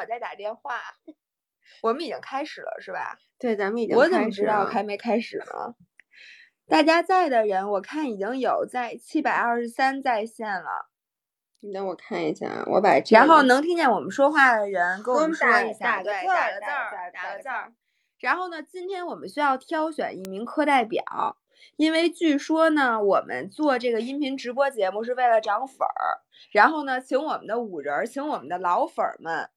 我在打电话。我们已经开始了，是吧？对，咱们已经。我怎么知道还没开始呢？大家在的人，我看已经有在七百二十三在线了。你等我看一下，我把。然后能听见我们说话的人，给我们说一下，对，打个字儿，打个字儿。然后呢，今天我们需要挑选一名课代表，因为据说呢，我们做这个音频直播节目是为了涨粉儿。然后呢，请我们的五人，请我们的老粉儿们。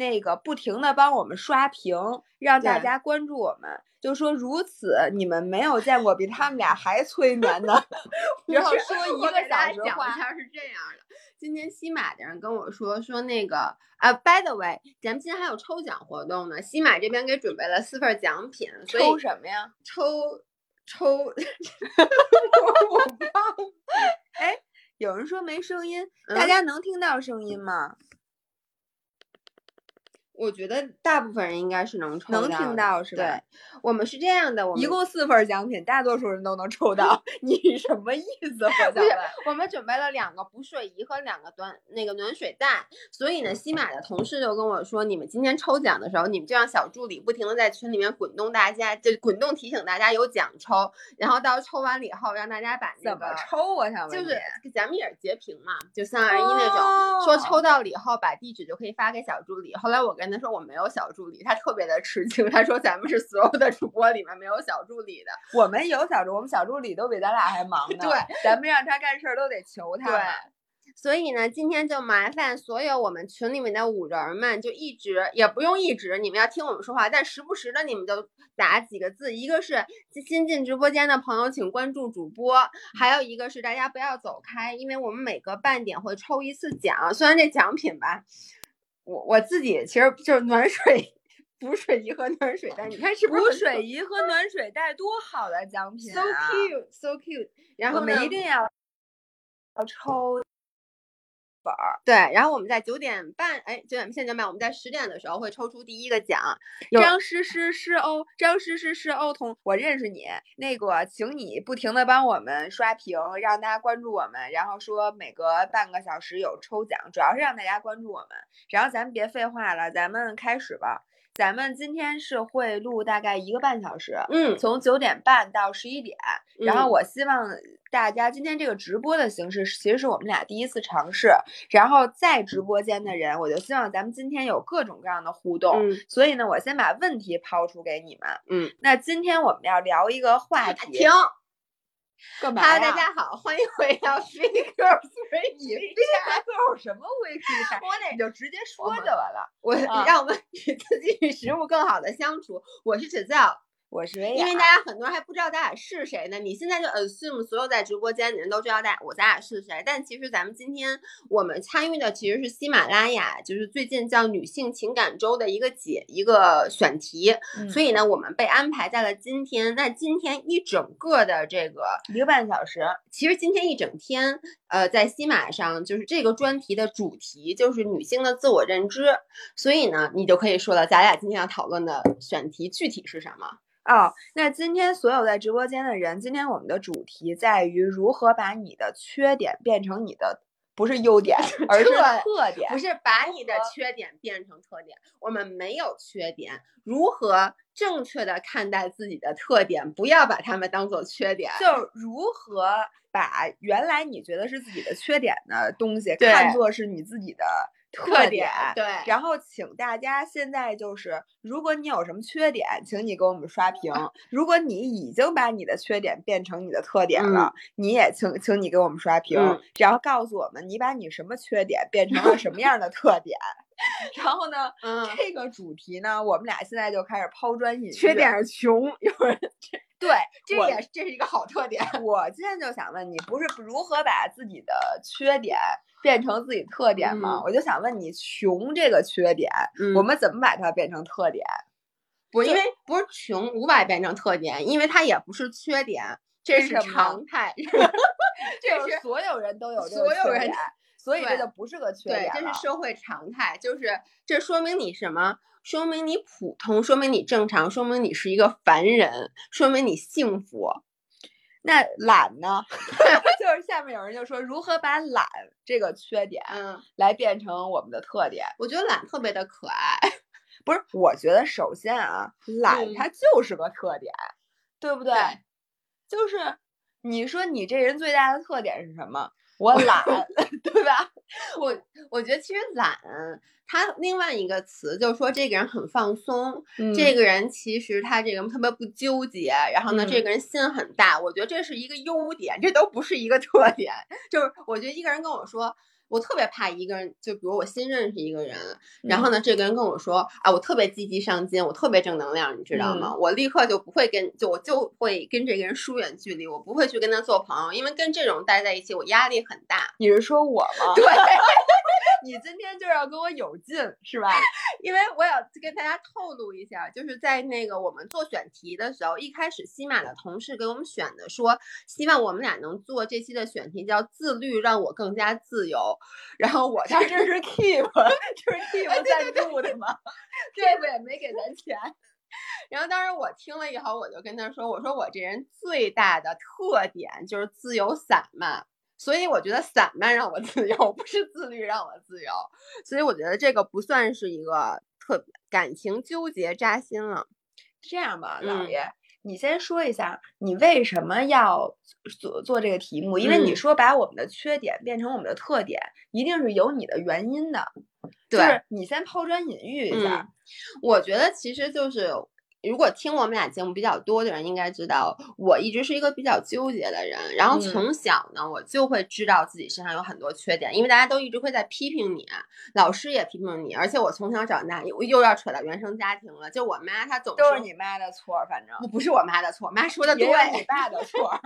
那个不停的帮我们刷屏，让大家关注我们，就说如此，你们没有见过比他们俩还催眠的。然后说一个小时话是这样的。今天西马的人跟我说说那个啊，by the way，咱们今天还有抽奖活动呢。西马这边给准备了四份奖品，抽什么呀？抽抽，我忘。哎，有人说没声音，大家能听到声音吗？我觉得大部分人应该是能抽能听到是吧？对，我们是这样的，我们一共四份奖品，大多数人都能抽到。你什么意思？我想问，我们准备了两个补水仪和两个暖那个暖水袋，所以呢，西马的同事就跟我说，你们今天抽奖的时候，你们就让小助理不停的在群里面滚动大家，就滚动提醒大家有奖抽，然后到抽完了以后，让大家把那个怎么抽？我想问，就是咱们也是截屏嘛，就三二一那种，说抽到了以后，把地址就可以发给小助理。后来我跟。他说我没有小助理，他特别的吃惊。他说咱们是所有的主播里面没有小助理的。我们有小助，我们小助理都比咱俩还忙呢。对，咱们让他干事儿都得求他。对，所以呢，今天就麻烦所有我们群里面的五人们，就一直也不用一直，你们要听我们说话，但时不时的你们就打几个字。一个是新进直播间的朋友，请关注主播；还有一个是大家不要走开，因为我们每隔半点会抽一次奖。虽然这奖品吧。我我自己其实就是暖水 补水仪和暖水袋，你看是不是？补水仪和暖水袋多好的奖品啊！So cute, so cute。然后我们一定要要抽。对，然后我们在九点半，哎，九点现在半，我们在十点的时候会抽出第一个奖。张诗诗诗欧，张诗诗诗欧同，我认识你，那个，请你不停的帮我们刷屏，让大家关注我们，然后说每隔半个小时有抽奖，主要是让大家关注我们。然后咱们别废话了，咱们开始吧。咱们今天是会录大概一个半小时，嗯，从九点半到十一点。然后我希望大家今天这个直播的形式，其实是我们俩第一次尝试。然后在直播间的人，我就希望咱们今天有各种各样的互动。所以呢，我先把问题抛出给你们。嗯，那今天我们要聊一个话题。停。Hello，大家好，欢迎回到 Free Girls Free Girls 什么 e e k 我得就直接说就完了。我让我们 与自己与食物更好的相处。我是指教。我是因为大。家很多人还不知道咱俩是谁呢，你现在就 assume 所有在直播间的人都知道咱我咱俩是谁，但其实咱们今天我们参与的其实是喜马拉雅，就是最近叫女性情感周的一个解一个选题，所以呢，我们被安排在了今天。那今天一整个的这个一个半小时，其实今天一整天，呃，在西马上就是这个专题的主题就是女性的自我认知，所以呢，你就可以说了，咱俩今天要讨论的选题具体是什么？哦，那今天所有在直播间的人，今天我们的主题在于如何把你的缺点变成你的不是优点，而是特点，不是把你的缺点变成特点。我们没有缺点，如何正确的看待自己的特点，不要把它们当做缺点，就如何把原来你觉得是自己的缺点的东西看作是你自己的。特点对，然后请大家现在就是，如果你有什么缺点，请你给我们刷屏；如果你已经把你的缺点变成你的特点了，你也请请你给我们刷屏，然后告诉我们你把你什么缺点变成了什么样的特点。然后呢，这个主题呢，我们俩现在就开始抛砖引玉。缺点是穷，有人 对，这也这是一个好特点。我今天就想问你，不是如何把自己的缺点？变成自己特点吗？我就想问你，穷这个缺点，我们怎么把它变成特点？不，因为不是穷无法变成特点，因为它也不是缺点，这是常态。这是所有人都有这个缺点，所以这就不是个缺点对这是社会常态，就是这说明你什么？说明你普通，说明你正常，说明你是一个凡人，说明你幸福。那懒呢？就是下面有人就说如何把懒这个缺点嗯，来变成我们的特点。我觉得懒特别的可爱。不是，我觉得首先啊，懒嗯它就是个特点，对不对？对就是你说你这人最大的特点是什么？我懒，对吧？我我觉得其实懒，他另外一个词就是说这个人很放松，这个个人其实他这个人特别不纠结，然后呢，这嗯个人心很大，我觉得这是一个优点，这都不是一个特点。就是我觉得一个人跟我说。我特别怕一个人，就比如我新认识一个人，然后呢，这个人跟我说啊，我特别积极上进，我特别正能量，你知道吗？我立刻就不会跟，就我就会跟这个人疏远距离，我不会去跟他做朋友，因为跟这种待在一起，我压力很大。你是说我吗？对，你今天就是要跟我有劲，是吧？因为我要跟大家透露一下，就是在那个我们做选题的时候，一开始西马的同事给我们选的说，希望我们俩能做这期的选题叫“自律让我更加自由”，然后我当时这是 Keep，就是 Keep 赞助的嘛，keep 也没给咱钱。然后当时我听了以后，我就跟他说：“我说我这人最大的特点就是自由散漫，所以我觉得散漫让我自由，不是自律让我自由。所以我觉得这个不算是一个特感情纠结扎心了。这样吧，嗯老爷，你先说一下你为什么要做做这个题目？因为你嗯说把我们的缺点变成我们的特点，一定是有你的原因的。就对是你先抛砖引玉一下。嗯，我觉得其实就是，如果听我们俩节目比较多的人应该知道，我一直是一个比较纠结的人。然后嗯从小呢，我就会知道自己身上有很多缺点，因为大家都一直会在批评你，老师也批评你，而且我从小长大，又又要扯到原生家庭了。就我妈她总说都是你妈的错，反正不不是我妈的错，妈说的对也，有你爸的错儿。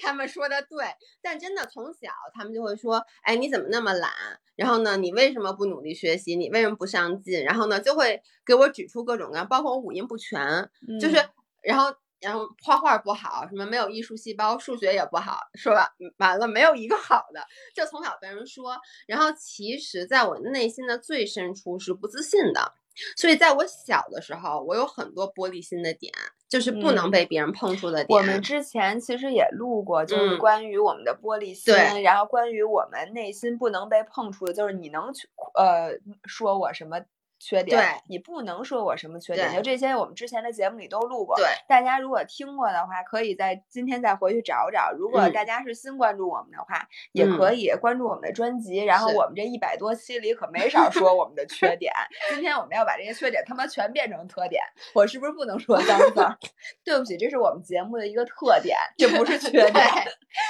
他们说的对，但真的从小他们就会说，哎，你怎么那么懒？然后呢，你为什么不努力学习？你为什么不上进？然后呢，就会给我指出各种各样，包括我五音不全，就是嗯然后然后画画不好，什么没有艺术细胞，数学也不好，是吧？嗯完了没有一个好的，就从小被人说。然后其实在我内心的最深处是不自信的。所以在我小的时候，我有很多玻璃心的点，就是不能嗯被别人碰触的点。我们之前其实也录过，就是嗯关于我们的玻璃心，对然后关于我们内心不能被碰触的，就是你能去呃说我什么缺点，对你不能说我什么缺点，就这些我们之前的节目里都录过。对，大家如果听过的话，可以在今天再回去找找。如果嗯大家是新关注我们的话，也可以关注我们的专辑。然后我们这一百多期里可没少说我们的缺点。今天我们要把这些缺点他妈全变成特点。我是不是不能说脏字儿？对不起，这是我们节目的一个特点，这不是 缺点，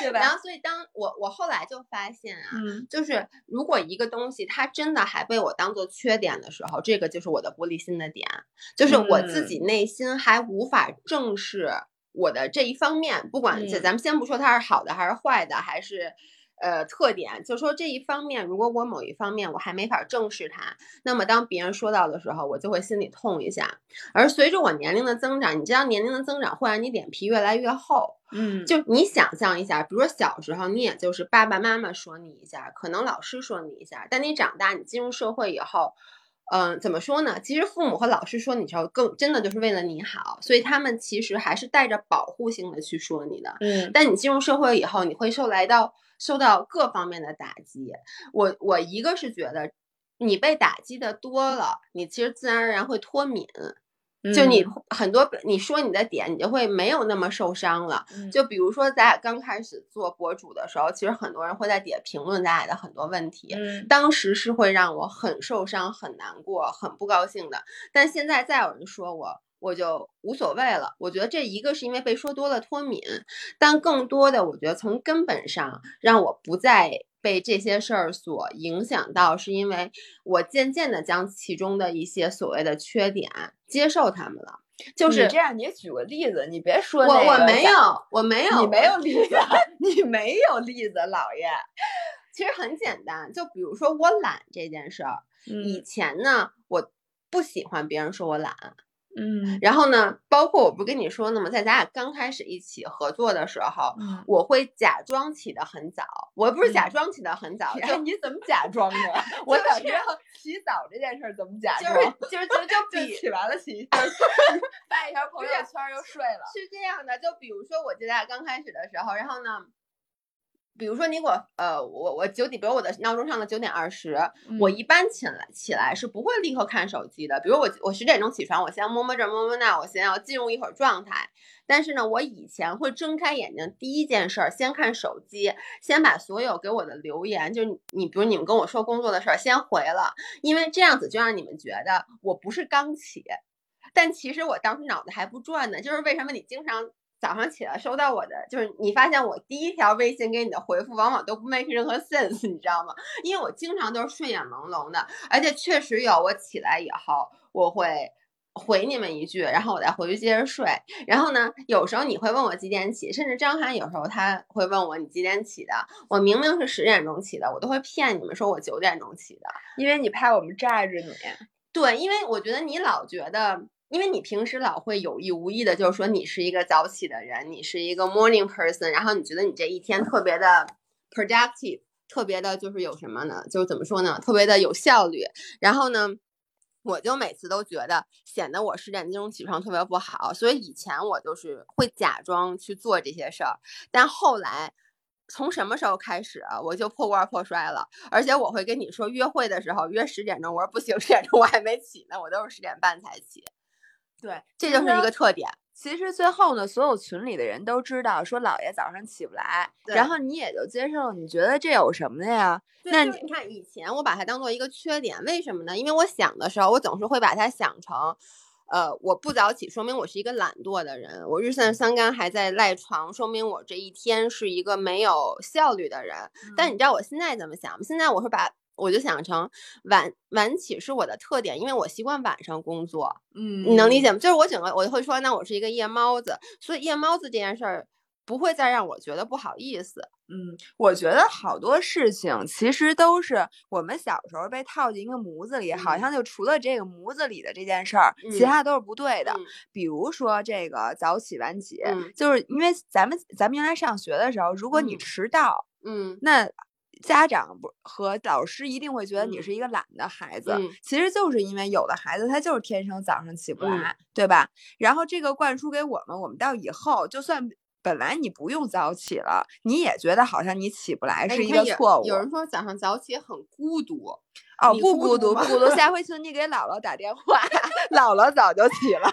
对吧？然后，所以当我我后来就发现啊，嗯就是如果一个东西它真的还被我当做缺点的时候，这个就是我的玻璃心的点，就是我自己内心还无法正视我的这一方面，不管咱们先不说它是好的还是坏的，还是。呃，特点就说这一方面，如果我某一方面我还没法正视它，那么当别人说到的时候，我就会心里痛一下。而随着我年龄的增长，你知道年龄的增长会让你脸皮越来越厚，嗯，就你想象一下，比如说小时候你也就是爸爸妈妈说你一下，可能老师说你一下，但你长大你进入社会以后，嗯、怎么说呢？其实父母和老师说你的时候，更真的就是为了你好，所以他们其实还是带着保护性的去说你的。嗯但你进入社会以后，你会受来到受到各方面的打击。我我一个是觉得，你被打击的多了，你其实自然而然会脱敏。就你嗯很多你说你的点，你就会没有那么受伤了。嗯就比如说咱俩刚开始做博主的时候，其实很多人会在底下评论咱俩的很多问题，嗯当时是会让我很受伤、很难过、很不高兴的。但现在再有人说我，我就无所谓了。我觉得这一个是因为被说多了脱敏，但更多的我觉得从根本上让我不再被这些事儿所影响到，是因为我渐渐的将其中的一些所谓的缺点接受他们了。就是你这样，你举个例子，你别说我那个我我没有，我没有，你没有例子，你没有例子，老爷。其实很简单，就比如说我懒这件事儿，以嗯前呢，我不喜欢别人说我懒，嗯然后呢，包括我不跟你说呢吗？在咱俩刚开始一起合作的时候，嗯，我会假装起得很早，我不是假嗯装起得很早，哎，就你怎么假装的？我就是想知道洗澡这件事儿怎么假就是装？就是就就 就比起完了洗一 下，发一条朋友圈又睡了。是这样的，就比如说我记得咱俩刚开始的时候，然后呢，比如说你给我呃，我我九点，比如我的闹钟上的九点二十、我嗯一般起来起来是不会立刻看手机的。比如我我十点钟起床，我先摸摸这儿摸摸那儿，我先要进入一会儿状态。但是呢，我以前会睁开眼睛，第一件事儿先看手机，先把所有给我的留言，就是你你比如你们跟我说工作的事儿，先回了，因为这样子就让你们觉得我不是刚起，但其实我当时脑子还不转呢。就是为什么你经常早上起来收到我的，就是你发现我第一条微信给你的回复往往都不 make 任何 sense，你知道吗？因为我经常都是睡眼朦胧的，而且确实有我起来以后我会。回你们一句，然后我再回去接着睡。然后呢，有时候你会问我几点起，甚至张涵有时候他会问我你几点起的。我明明是十点钟起的，我都会骗你们说我九点钟起的。因为你怕我们炸着你。对，因为我觉得你老觉得，因为你平时老会有意无意的，就是说你是一个早起的人，你是一个 morning person，然后你觉得你这一天特别的 productive，特别的就是有什么呢？就是怎么说呢？特别的有效率。然后呢，我就每次都觉得显得我十点钟起床特别不好，所以以前我就是会假装去做这些事儿，但后来。从什么时候开始啊我就破罐破摔了？而且我会跟你说，约会的时候约十点钟，我说不行，十点钟我还没起呢，我都是十点半才起，对，这就是一个特点。其实最后呢，所有群里的人都知道，说姥爷早上起不来，然后你也就接受，你觉得这有什么的呀？那你看，以前我把它当做一个缺点，为什么呢？因为我想的时候，我总是会把它想成，呃，我不早起，说明我是一个懒惰的人；我日散三竿还在赖床，说明我这一天是一个没有效率的人。但你知道我现在怎么想吗？现在我是把我就想成晚晚起是我的特点，因为我习惯晚上工作。嗯，你能理解吗？就是我整个我就会说，那我是一个夜猫子，所以夜猫子这件事儿不会再让我觉得不好意思。嗯，我觉得好多事情其实都是我们小时候被套进一个模子里，好嗯像就除了这个模子里的这件事儿，其嗯他都是不对的。嗯比如说这个早起晚起，嗯就是因为咱们咱们原来上学的时候，如果你嗯迟到，嗯那家长不和老师一定会觉得你嗯是一个懒的孩子，嗯其实就是因为有的孩子他就是天生早上起不嗯来，对吧？然后这个灌输给我们，我们到以后就算本来你不用早起了，你也觉得好像你起不来是一个错误。有人说早上早起很孤独，哦，不孤独，孤独吗不孤独。下回 请你给姥姥打电话，姥姥早就起了，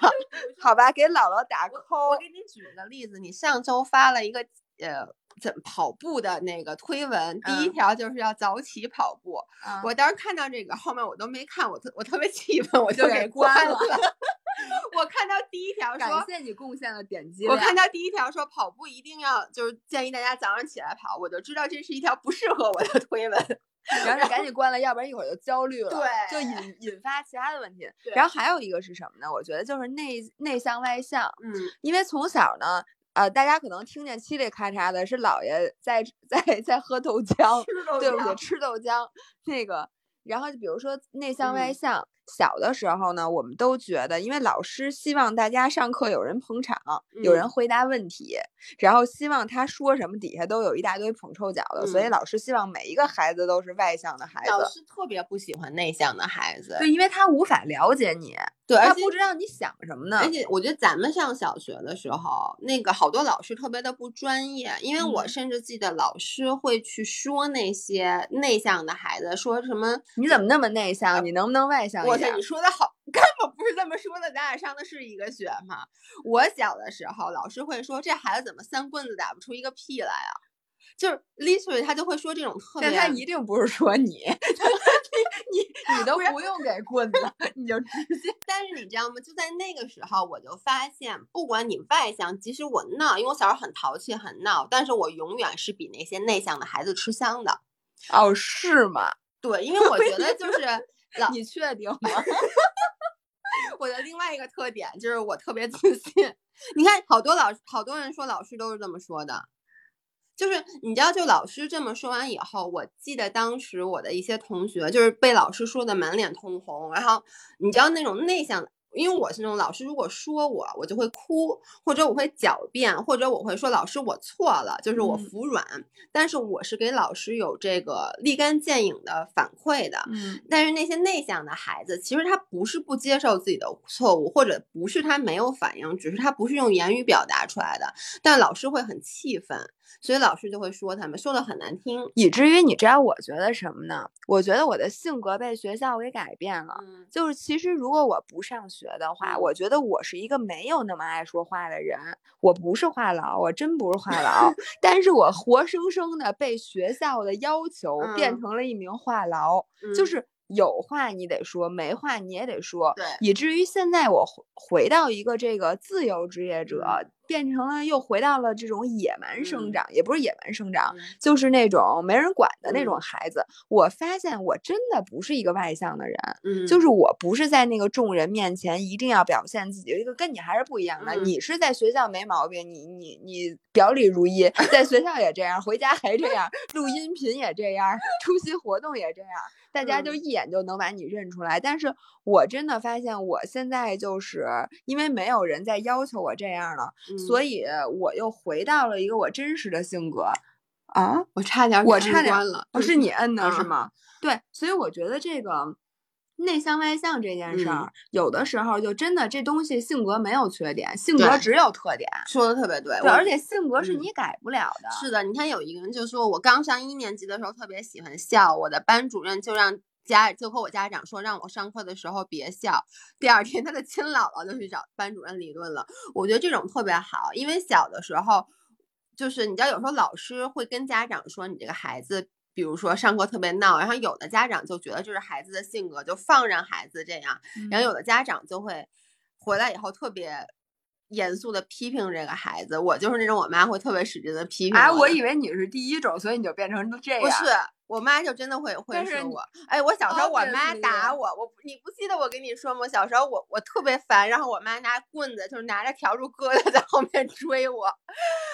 好吧？给姥姥打我 call。我给你举个例子，你上周发了一个呃怎么跑步的那个推文，第一嗯条就是要早起跑步。啊我当时看到这个，后面我都没看，我特我特别气愤，我就给给关关了 我看到第一条感说。谢你贡献了点击量。我看到第一条说跑步一定要就是建议大家早上起来跑，我就知道这是一条不适合我的推文。然后就赶紧关了，要不然一会儿就焦虑了，对就引引发其他的问题。然后还有一个是什么呢？我觉得就是内内向外向，嗯因为从小呢，呃，大家可能听见嘁哩咔嚓的是姥爷在 在在喝豆浆，对不对？吃豆浆那个，然后就比如说内向外嗯向，小的时候呢，我们都觉得，因为老师希望大家上课有人捧场，有人嗯回答问题，然后希望他说什么底下都有一大堆捧臭脚的，所以嗯老师希望每一个孩子都是外向的孩子。老师特别不喜欢内向的孩子，对，因为他无法了解你，对，而且他不知道你想什么呢。而且我觉得咱们上小学的时候，那个好多老师特别的不专业，因为我嗯甚至记得老师会去说那些内向的孩子，说什么你怎么那么内向？你能不能外向一哇塞，点你？说的好，根本不是这么说的。咱俩上的是一个学嘛。我小的时候，老师会说这孩子怎么三棍子打不出一个屁来啊？就是 literally 他就会说这种特别。但他一定不是说你，你你 你都不用给棍子，你就直接。但是你知道吗？就在那个时候，我就发现，不管你外向，即使我闹，因为我小时候很淘气、很闹，但是我永远是比那些内向的孩子吃香的。哦，是吗？对，因为我觉得就是老你确定吗？我的另外一个特点就是我特别自信。你看，好多老好多人说老师都是这么说的，就是你知道，就老师这么说完以后，我记得当时我的一些同学就是被老师说的满脸通红，然后你知道那种内向。因为我是那种老师如果说我，我就会哭，或者我会狡辩，或者我会说老师我错了，就是我嗯服软。但是我是给老师有这个立竿见影的反馈的。嗯但是那些内向的孩子，其实他不是不接受自己的错误，或者不是他没有反应，只是他不是用言语表达出来的。但老师会很气愤，所以老师就会说他们，说的很难听。以至于你知道我觉得什么呢？我觉得我的性格被学校给改变了。嗯就是其实如果我不上学的话，嗯我觉得我是一个没有那么爱说话的人。我不是话痨，我真不是话痨，但是我活生生的被学校的要求变嗯成了一名话痨，就嗯是有话你得说，没话你也得说。对以至于现在我回回到一个这个自由职业者，变成了又回到了这种野蛮生嗯长，也不是野蛮生长，嗯就是那种没人管的那种嗯孩子。我发现我真的不是一个外向的人，嗯，就是我不是在那个众人面前一定要表现自己，这个跟你还是不一样的。嗯你是在学校没毛病，你你你表里如一，在学校也这样，回家还这样，录音频也这样，出席活动也这样，大家就嗯一眼就能把你认出来。但是我真的发现，我现在就是因为没有人在要求我这样了，所以以我又回到了一个我真实的性格。啊，我差点给我差点关了。哦，是你摁的是嗯吗？对，所以我觉得这个内向外向这件事嗯儿，有的时候就真的这东西性格没有缺点，性格只有特点。说的特别对，而且性格是嗯你改不了的。是的，你看有一个人就说，我刚上一年级的时候特别喜欢笑，我的班主任就让家就和我家长说，让我上课的时候别笑。第二天，他的亲姥姥就去找班主任理论了。我觉得这种特别好，因为小的时候，就是你知道，有时候老师会跟家长说，你这个孩子。比如说上课特别闹，然后有的家长就觉得这是孩子的性格，就放任孩子这样，然后有的家长就会回来以后特别严肃的批评这个孩子。我就是那种我妈会特别使劲的批评哎，我以为你是第一种，所以你就变成这样。不是，我妈就真的会会说我。哎，我小时候我妈打我，我你不记得我跟你说吗？我小时候我我特别烦，然后我妈拿棍子就是拿着笤帚疙瘩 在后面追我。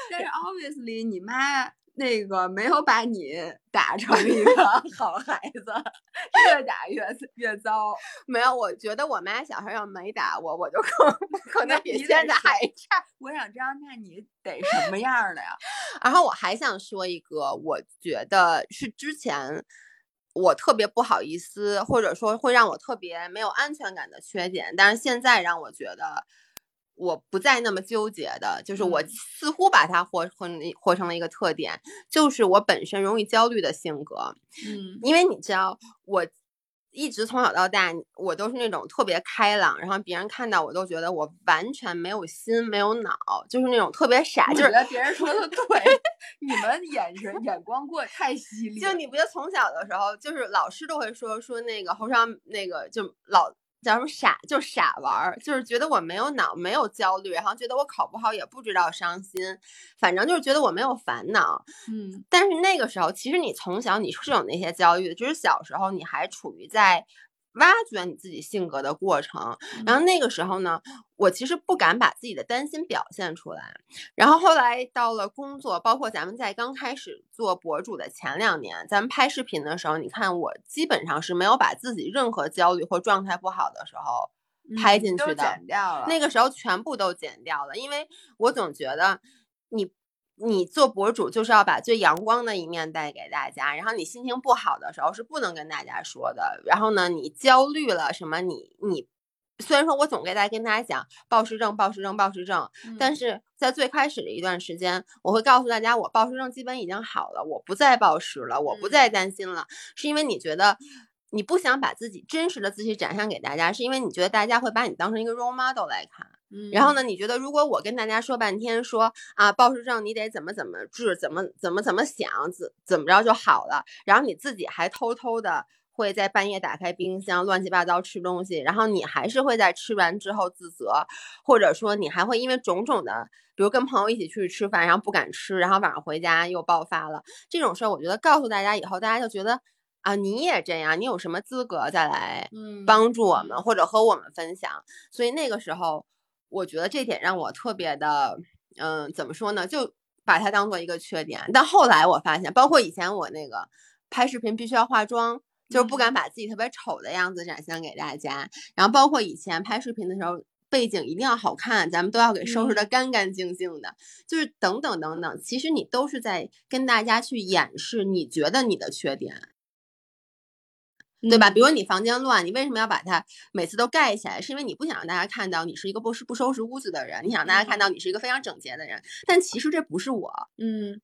但是 obviously 你妈那个没有把你打成 一个好孩子，越打越越糟。没有，我觉得我妈小时候要没打我，我就可可能比现在还差。我想知道，那你得什么样儿的呀？然后我还想说一个，我觉得是之前我特别不好意思，或者说会让我特别没有安全感的缺点，但是现在让我觉得我不再那么纠结的，就是我嗯似乎把它活活活成了一个特点，就是我本身容易焦虑的性格，嗯因为你知道我。一直从小到大，我都是那种特别开朗，然后别人看到我都觉得我完全没有心没有脑，就是那种特别傻，我就是觉得别人说的对，你们眼神眼光过得太犀利。就你不觉得从小的时候，就是老师都会说说那个侯尚那个就老叫什么傻，就傻玩儿，就是觉得我没有脑，没有焦虑，然后觉得我考不好也不知道伤心，反正就是觉得我没有烦恼。嗯但是那个时候，其实你从小你是有那些焦虑的，就是小时候你还处于在挖掘你自己性格的过程。然后那个时候呢，我其实不敢把自己的担心表现出来。然后后来到了工作，包括咱们在刚开始做博主的前两年，咱们拍视频的时候，你看我基本上是没有把自己任何焦虑或状态不好的时候拍进去的。剪掉了。那个时候全部都剪掉了，因为我总觉得你你做博主就是要把最阳光的一面带给大家，然后你心情不好的时候是不能跟大家说的。然后呢，你焦虑了什么，你你虽然说我总给大家跟大家讲暴食症、暴食症、暴食症，但是是在最开始的一段时间，我会告诉大家，我暴食症基本已经好了，我不再暴食了，我不再嗯担心了，是因为你觉得。你不想把自己真实的自己展现给大家，是因为你觉得大家会把你当成一个 role model 来看。嗯然后呢？呢，你觉得如果我跟大家说半天说啊，暴食症你得怎么怎么治，怎么怎么怎么想，怎怎么着就好了，然后你自己还偷偷的会在半夜打开冰箱乱七八糟吃东西，然后你还是会在吃完之后自责，或者说你还会因为种种的，比如跟朋友一起去吃饭，然后不敢吃，然后晚上回家又爆发了这种事儿，我觉得告诉大家以后，大家就觉得啊你也这样，你有什么资格再来嗯帮助我们或者和我们分享。所以那个时候，我觉得这点让我特别的，嗯，怎么说呢？就把它当做一个缺点。但后来我发现，包括以前我那个拍视频必须要化妆，就是不敢把自己特别丑的样子展现给大家。然后包括以前拍视频的时候，背景一定要好看，咱们都要给收拾的干干净净的，就是等等等等。其实你都是在跟大家去掩饰你觉得你的缺点。对吧？比如你房间乱，你为什么要把它每次都盖起来？是因为你不想让大家看到你是一个不是不收拾屋子的人，你想大家看到你是一个非常整洁的人。但其实这不是我。嗯，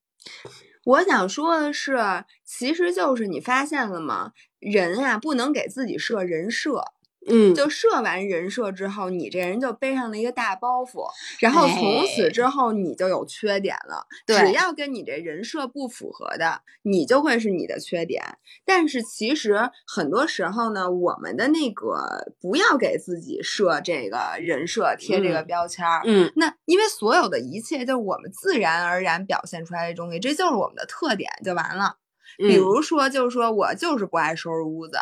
我想说的是，其实就是你发现了吗？人啊，不能给自己设人设。嗯，就设完人设之后，你这人就背上了一个大包袱，然后从此之后你就有缺点了。只要跟你这人设不符合的，你就会是你的缺点。但是其实很多时候呢，我们的那个不要给自己设这个人设，贴这个标签儿。嗯，那因为所有的一切就是我们自然而然表现出来的东西，这就是我们的特点就完了。比如说，就是说我就是不爱收拾屋子。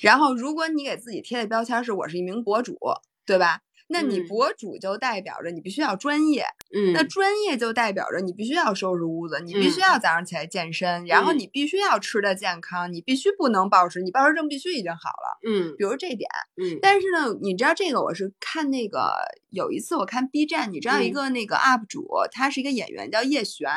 然后，如果你给自己贴的标签是我是一名博主，对吧？那你博主就代表着你必须要专业，嗯，那专业就代表着你必须要收拾屋子，你必须要早上起来健身，然后你必须要吃的健康，你必须不能暴食，你暴食症必须已经好了，嗯，比如这点，嗯，但是呢，你知道这个我是看那个有一次我看 B 站，你知道一个那个 UP 主，他是一个演员叫叶璇，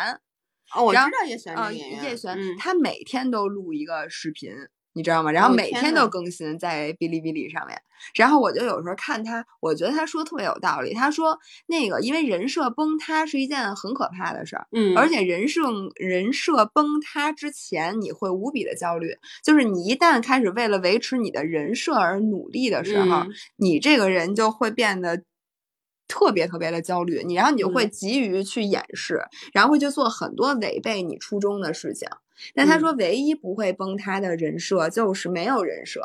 哦，我知道叶璇啊，叶璇，他每天都录一个视频。你知道吗？然后每天都更新在哔哩哔哩上面，然后我就有时候看他，我觉得他说特别有道理。他说那个因为人设崩塌是一件很可怕的事儿，嗯，而且人设人设崩塌之前你会无比的焦虑，就是你一旦开始为了维持你的人设而努力的时候，你这个人就会变得特别特别的焦虑，你然后你就会急于去掩饰，然后会去做很多违背你初衷的事情。但他说，唯一不会崩塌的人设就是没有人设。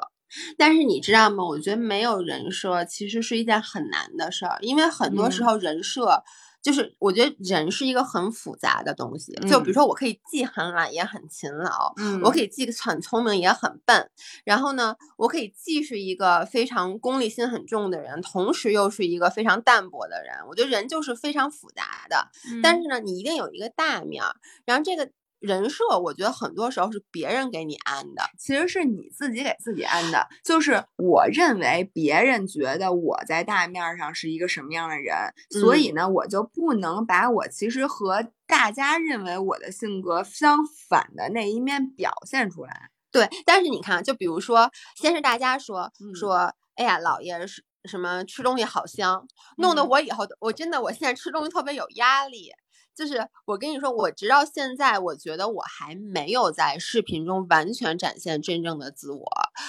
但是你知道吗？我觉得没有人设其实是一件很难的事儿，因为很多时候人设就是我觉得人是一个很复杂的东西。就比如说，我可以既很懒也很勤劳，嗯，我可以既很聪明也很笨。然后呢，我可以既是一个非常功利心很重的人，同时又是一个非常淡泊的人。我觉得人就是非常复杂的。但是呢，你一定有一个大面儿，然后这个。人设，我觉得很多时候是别人给你安的，其实是你自己给自己安的。就是我认为别人觉得我在大面上是一个什么样的人，所以呢，我就不能把我其实和大家认为我的性格相反的那一面表现出来。对，但是你看，就比如说，先是大家说说，哎呀，姥爷是什么吃东西好香，弄得我以后我真的我现在吃东西特别有压力。就是我跟你说，我直到现在，我觉得我还没有在视频中完全展现真正的自我。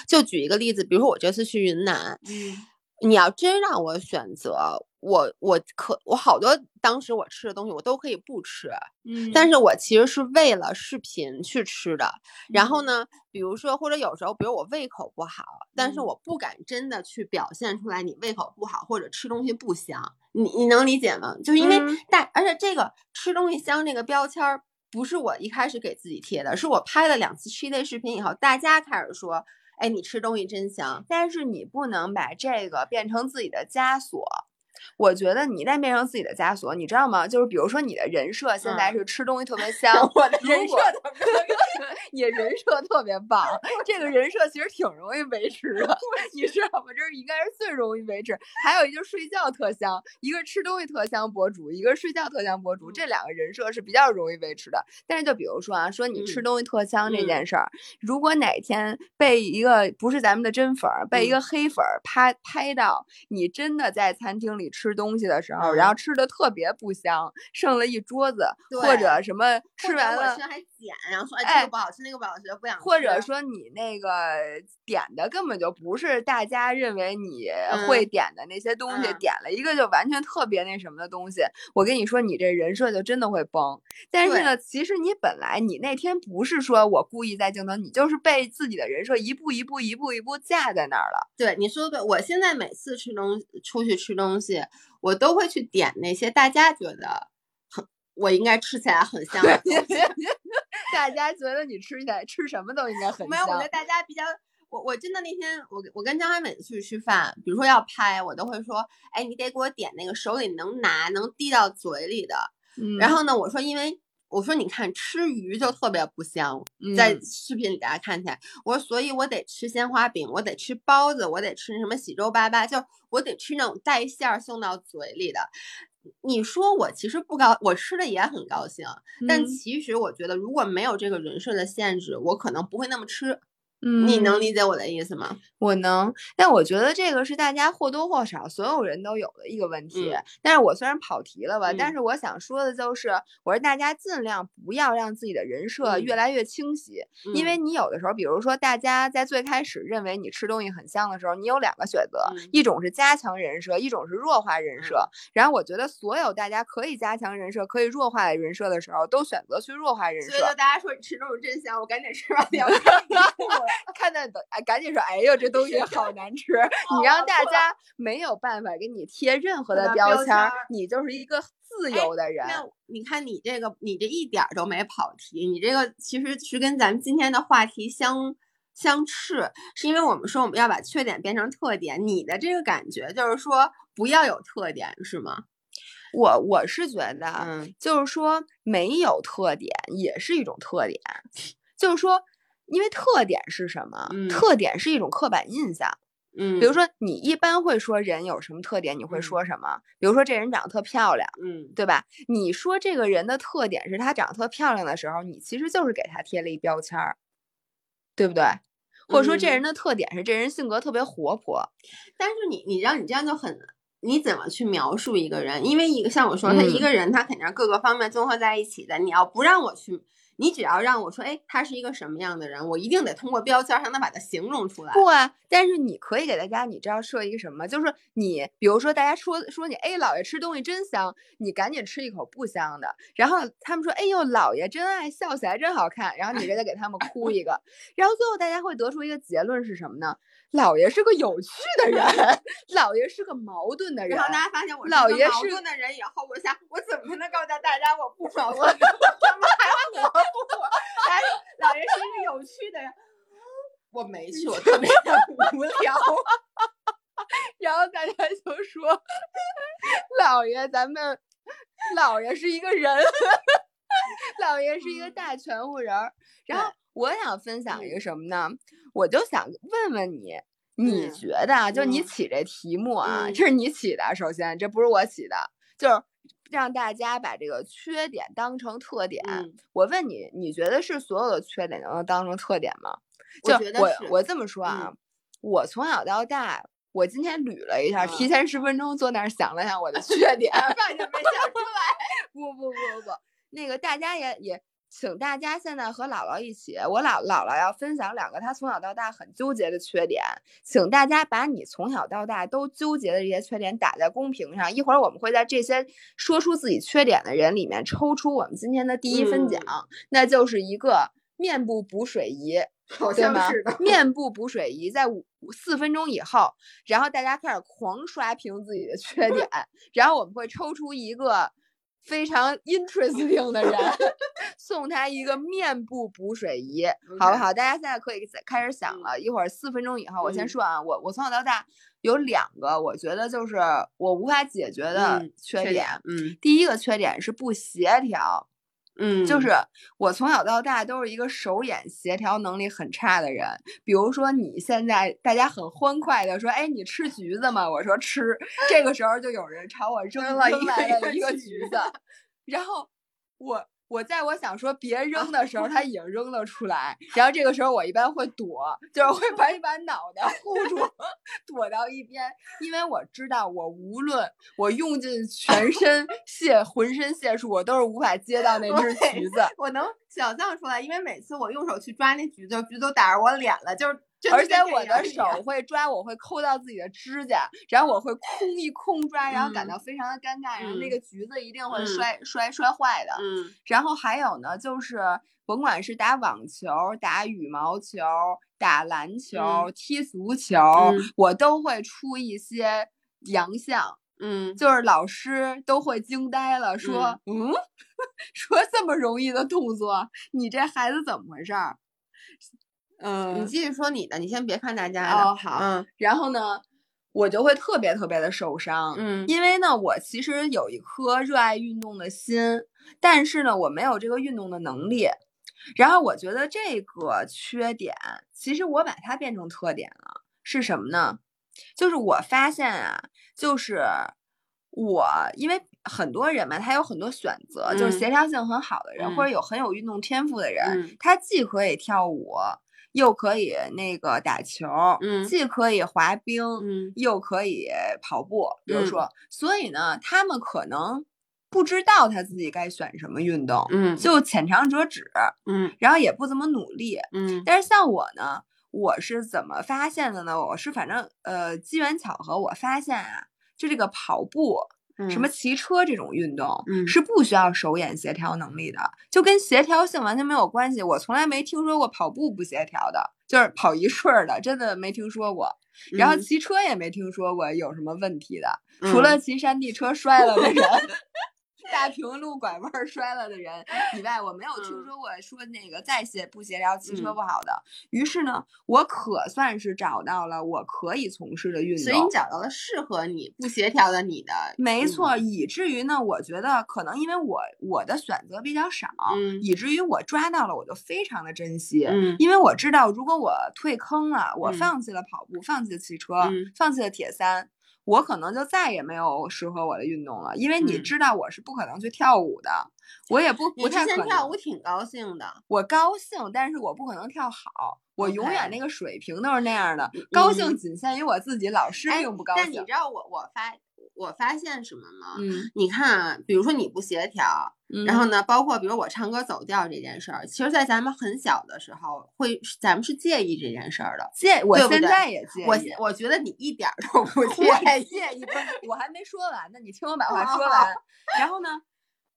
就举一个例子，比如说我这次去云南，嗯，你要真让我选择，我我可我好多当时我吃的东西我都可以不吃，嗯，但是我其实是为了视频去吃的。然后呢，比如说或者有时候，比如我胃口不好，但是我不敢真的去表现出来你胃口不好或者吃东西不香。你你能理解吗？就是因为大，而且这个吃东西香这个标签儿不是我一开始给自己贴的，是我拍了两次吃类视频以后，大家开始说，哎，你吃东西真香。但是你不能把这个变成自己的枷锁。我觉得你一旦变成自己的枷锁，你知道吗？就是比如说你的人设现在是吃东西特别香，我的 人设特别，你人设特别棒，这个人设其实挺容易维持的，你知道吗？这是应该是最容易维持。还有一个睡觉特香，一个吃东西特香博主，一个睡觉特香博主，这两个人设是比较容易维持的。但是就比如说啊，说你吃东西特香这件事儿，如果哪天被一个不是咱们的真粉儿，被一个黑粉儿拍拍到你真的在餐厅里。吃东西的时候，然后吃的特别不香，剩了一桌子，或者什么吃完了还捡，然后说哎这个不好吃，那个不好吃，不想吃。或者说你那个点的根本就不是大家认为你会点的那些东西，点了一个就完全特别那什么的东西，我跟你说，你这人设就真的会崩。但是呢，其实你本来你那天不是说我故意在镜头，你就是被自己的人设一步一步一步一步架在那儿了。对，你说的对，我现在每次吃东出去吃东西。我都会去点那些大家觉得很，我应该吃起来很香的东西。大家觉得你吃起来吃什么都应该很香。没有，我觉得大家比较，我我真的那天我我跟张海每次去吃饭，比如说要拍，我都会说，哎，你得给我点那个手里能拿能递到嘴里的。嗯。然后呢，我说因为我说你看吃鱼就特别不香，在嗯视频里大家看起来，我说所以我得吃鲜花饼，我得吃包子，我得吃什么喜洲粑粑，就我得吃那种带馅儿送到嘴里的。你说我其实不高，我吃的也很高兴，但嗯其实我觉得如果没有这个人设的限制，我可能不会那么吃。嗯你能理解我的意思吗？我能，但我觉得这个是大家或多或少所有人都有的一个问题。嗯但是我虽然跑题了吧，但嗯是我想说的就是，我说大家尽量不要让自己的人设越嗯来越清晰，因为嗯你有的时候，比如说大家在最开始认为你吃东西很香的时候，你有两个选择，嗯一种是加强人设，一种是弱化人设。然后我觉得所有大家可以加强人设、可以弱化人设的时候，都选择去弱化人设所以就。大家说你吃东西真香，我赶紧吃完两 看到的，哎，赶紧说，哎呦，这东西好难吃！你让大家没有办法给你贴任何的的标签你就是一个自哎由的人。那你看你这个，你这一点儿都没跑题，你这个其实是跟咱们今天的话题相相斥，是因为我们说我们要把缺点变成特点，你的这个感觉就是说不要有特点，是吗？我我是觉得，嗯就是说没有特点也是一种特点，就是说，因为特点是什么？嗯特点是一种刻板印象。嗯，比如说，你一般会说人有什么特点，你会嗯说什么？比如说这人长得特漂亮。嗯对吧？你说这个人的特点是他长得特漂亮的时候，你其实就是给他贴了一标签儿，对不对？或者说这嗯人的特点是这人性格特别活泼，但是你你让你这样就很。你怎么去描述一个人？因为一个像我说，他一嗯个人，他肯定是各个方面综合在一起的。你要不让我去，你只要让我说，哎，他是一个什么样的人，我一定得通过标签儿才能把他形容出来。不啊？但是你可以给大家，你知道设一个什么？就是你，比如说大家说说你，哎，姥爷吃东西真香，你赶紧吃一口不香的。然后他们说，哎呦，姥爷真爱笑起来真好看。然后你这得给他们哭一个。然后最后大家会得出一个结论是什么呢？姥爷是个有趣的人，姥爷是个矛盾的人然。后大家发现我是老爷是矛盾的人以后，我想我怎么才能告诉大家我不矛盾？怎么还让我不我？还说老爷是一个有趣的人，我没去，我特别的无聊。然后大家就说：“姥爷，咱们姥爷是一个人，姥爷是一个大全乎人儿。”然后我想分享一个什么呢？我就想问问你，你嗯觉得啊，就你嗯起这题目啊，嗯这是你起的，首先这不是我起的，就是让大家把这个缺点当成特点。嗯我问你，你觉得是所有的缺点都能当成特点吗？就我我这么说啊，我从小到大，我今天捋了一下，提嗯前十分钟坐那儿想了想我的缺点，发现没想出来。不不不不不，那个大家也也。请大家现在和姥姥一起，我姥姥姥要分享两个她从小到大很纠结的缺点，请大家把你从小到大都纠结的这些缺点打在公屏上。一会儿我们会在这些说出自己缺点的人里面抽出我们今天的第一分奖，嗯那就是一个面部补水仪。好对吗像是的。？面部补水仪在五四分钟以后，然后大家开始狂刷屏自己的缺点，然后我们会抽出一个非常 interesting 的人，送他一个面部补水仪，好不好？大家现在可以开始想嗯了，一会儿四分钟以后，我先嗯说啊，我我从小到大有两个，我觉得就是我无法解决的嗯缺点。嗯第一个缺点是不协调，嗯，就是我从小到大都是一个手眼协调能力很差的人。比如说你现在大家很欢快的说，哎，你吃橘子吗？我说吃，这个时候就有人朝我扔扔了一个一个橘橘子，然后我。我在我想说别扔的时候，他已经扔了出来，然后这个时候我一般会躲，就是会把你把脑袋护住，躲到一边，因为我知道我无论我用尽全身解浑身解数，我都是无法接到那只橘子。我能想象出来，因为每次我用手去抓那橘子，橘子都打着我脸了，就是真而且我的手会抓，我会抠到自己的指甲，然后我会空一空抓，然后感嗯到非常的尴尬，然后那嗯个橘子一定会嗯摔、摔摔坏的。嗯然后还有呢，就是甭管是打网球、打羽毛球、打篮球、嗯踢足球，嗯我都会出一些洋相，嗯，就是老师都会惊呆了，说嗯 说这么容易的动作，你这孩子怎么回事儿？嗯，你继续说你的，你先别看大家的。哦好嗯然后呢，我就会特别特别的受伤。嗯因为呢，我其实有一颗热爱运动的心，但是呢，我没有这个运动的能力。然后我觉得这个缺点，其实我把它变成特点了，是什么呢？就是我发现啊，就是我因为很多人嘛，他有很多选择，就是嗯协调性很好的人，或嗯者有很有运动天赋的人，嗯他既可以跳舞，又可以那个打球，嗯既可以滑冰，嗯又可以跑步，比如嗯说，所以呢，他们可能不知道他自己该选什么运动，嗯就浅尝辄止，嗯然后也不怎么努力。嗯但是像我呢，我是怎么发现的呢？我是反正呃机缘巧合，我发现啊，就这个跑步。什么骑车这种运动，嗯是不需要手眼协调能力的，就跟协调性完全没有关系。我从来没听说过跑步不协调的，就是跑一顺儿的，真的没听说过。然后嗯骑车也没听说过有什么问题的，嗯除了骑山地车摔了的人，大平路拐弯儿摔了的人以外，我没有听嗯。说过说那个再协不协调骑车嗯。不好的。于是呢，我可算是找到了我可以从事的运动。所以你找到了适合你不协调的你的，没错，以至于呢，我觉得可能因为我我的选择比较少，嗯。以至于我抓到了，我就非常的珍惜，嗯。因为我知道，如果我退坑了，我嗯。放弃了跑步，放弃了骑车，嗯。放弃了铁三，我可能就再也没有适合我的运动了，因为你嗯知道我是不可能去跳舞的，我也不不太可能。跳舞挺高兴的，我高兴，但是我不可能跳好，我永远那个水平都是那样的。高兴嗯仅限于我自己，老师哎并不高兴但你。知道我我发我发现什么呢？嗯，你看啊，比如说你不协调，然后呢，包括比如我唱歌走调这件事儿，其实，在咱们很小的时候，会咱们是介意这件事儿的。介，我现在也介意。我我觉得你一点儿都 不介我意。介意，不是我还没说完呢，你听我把话哦说完。然后呢，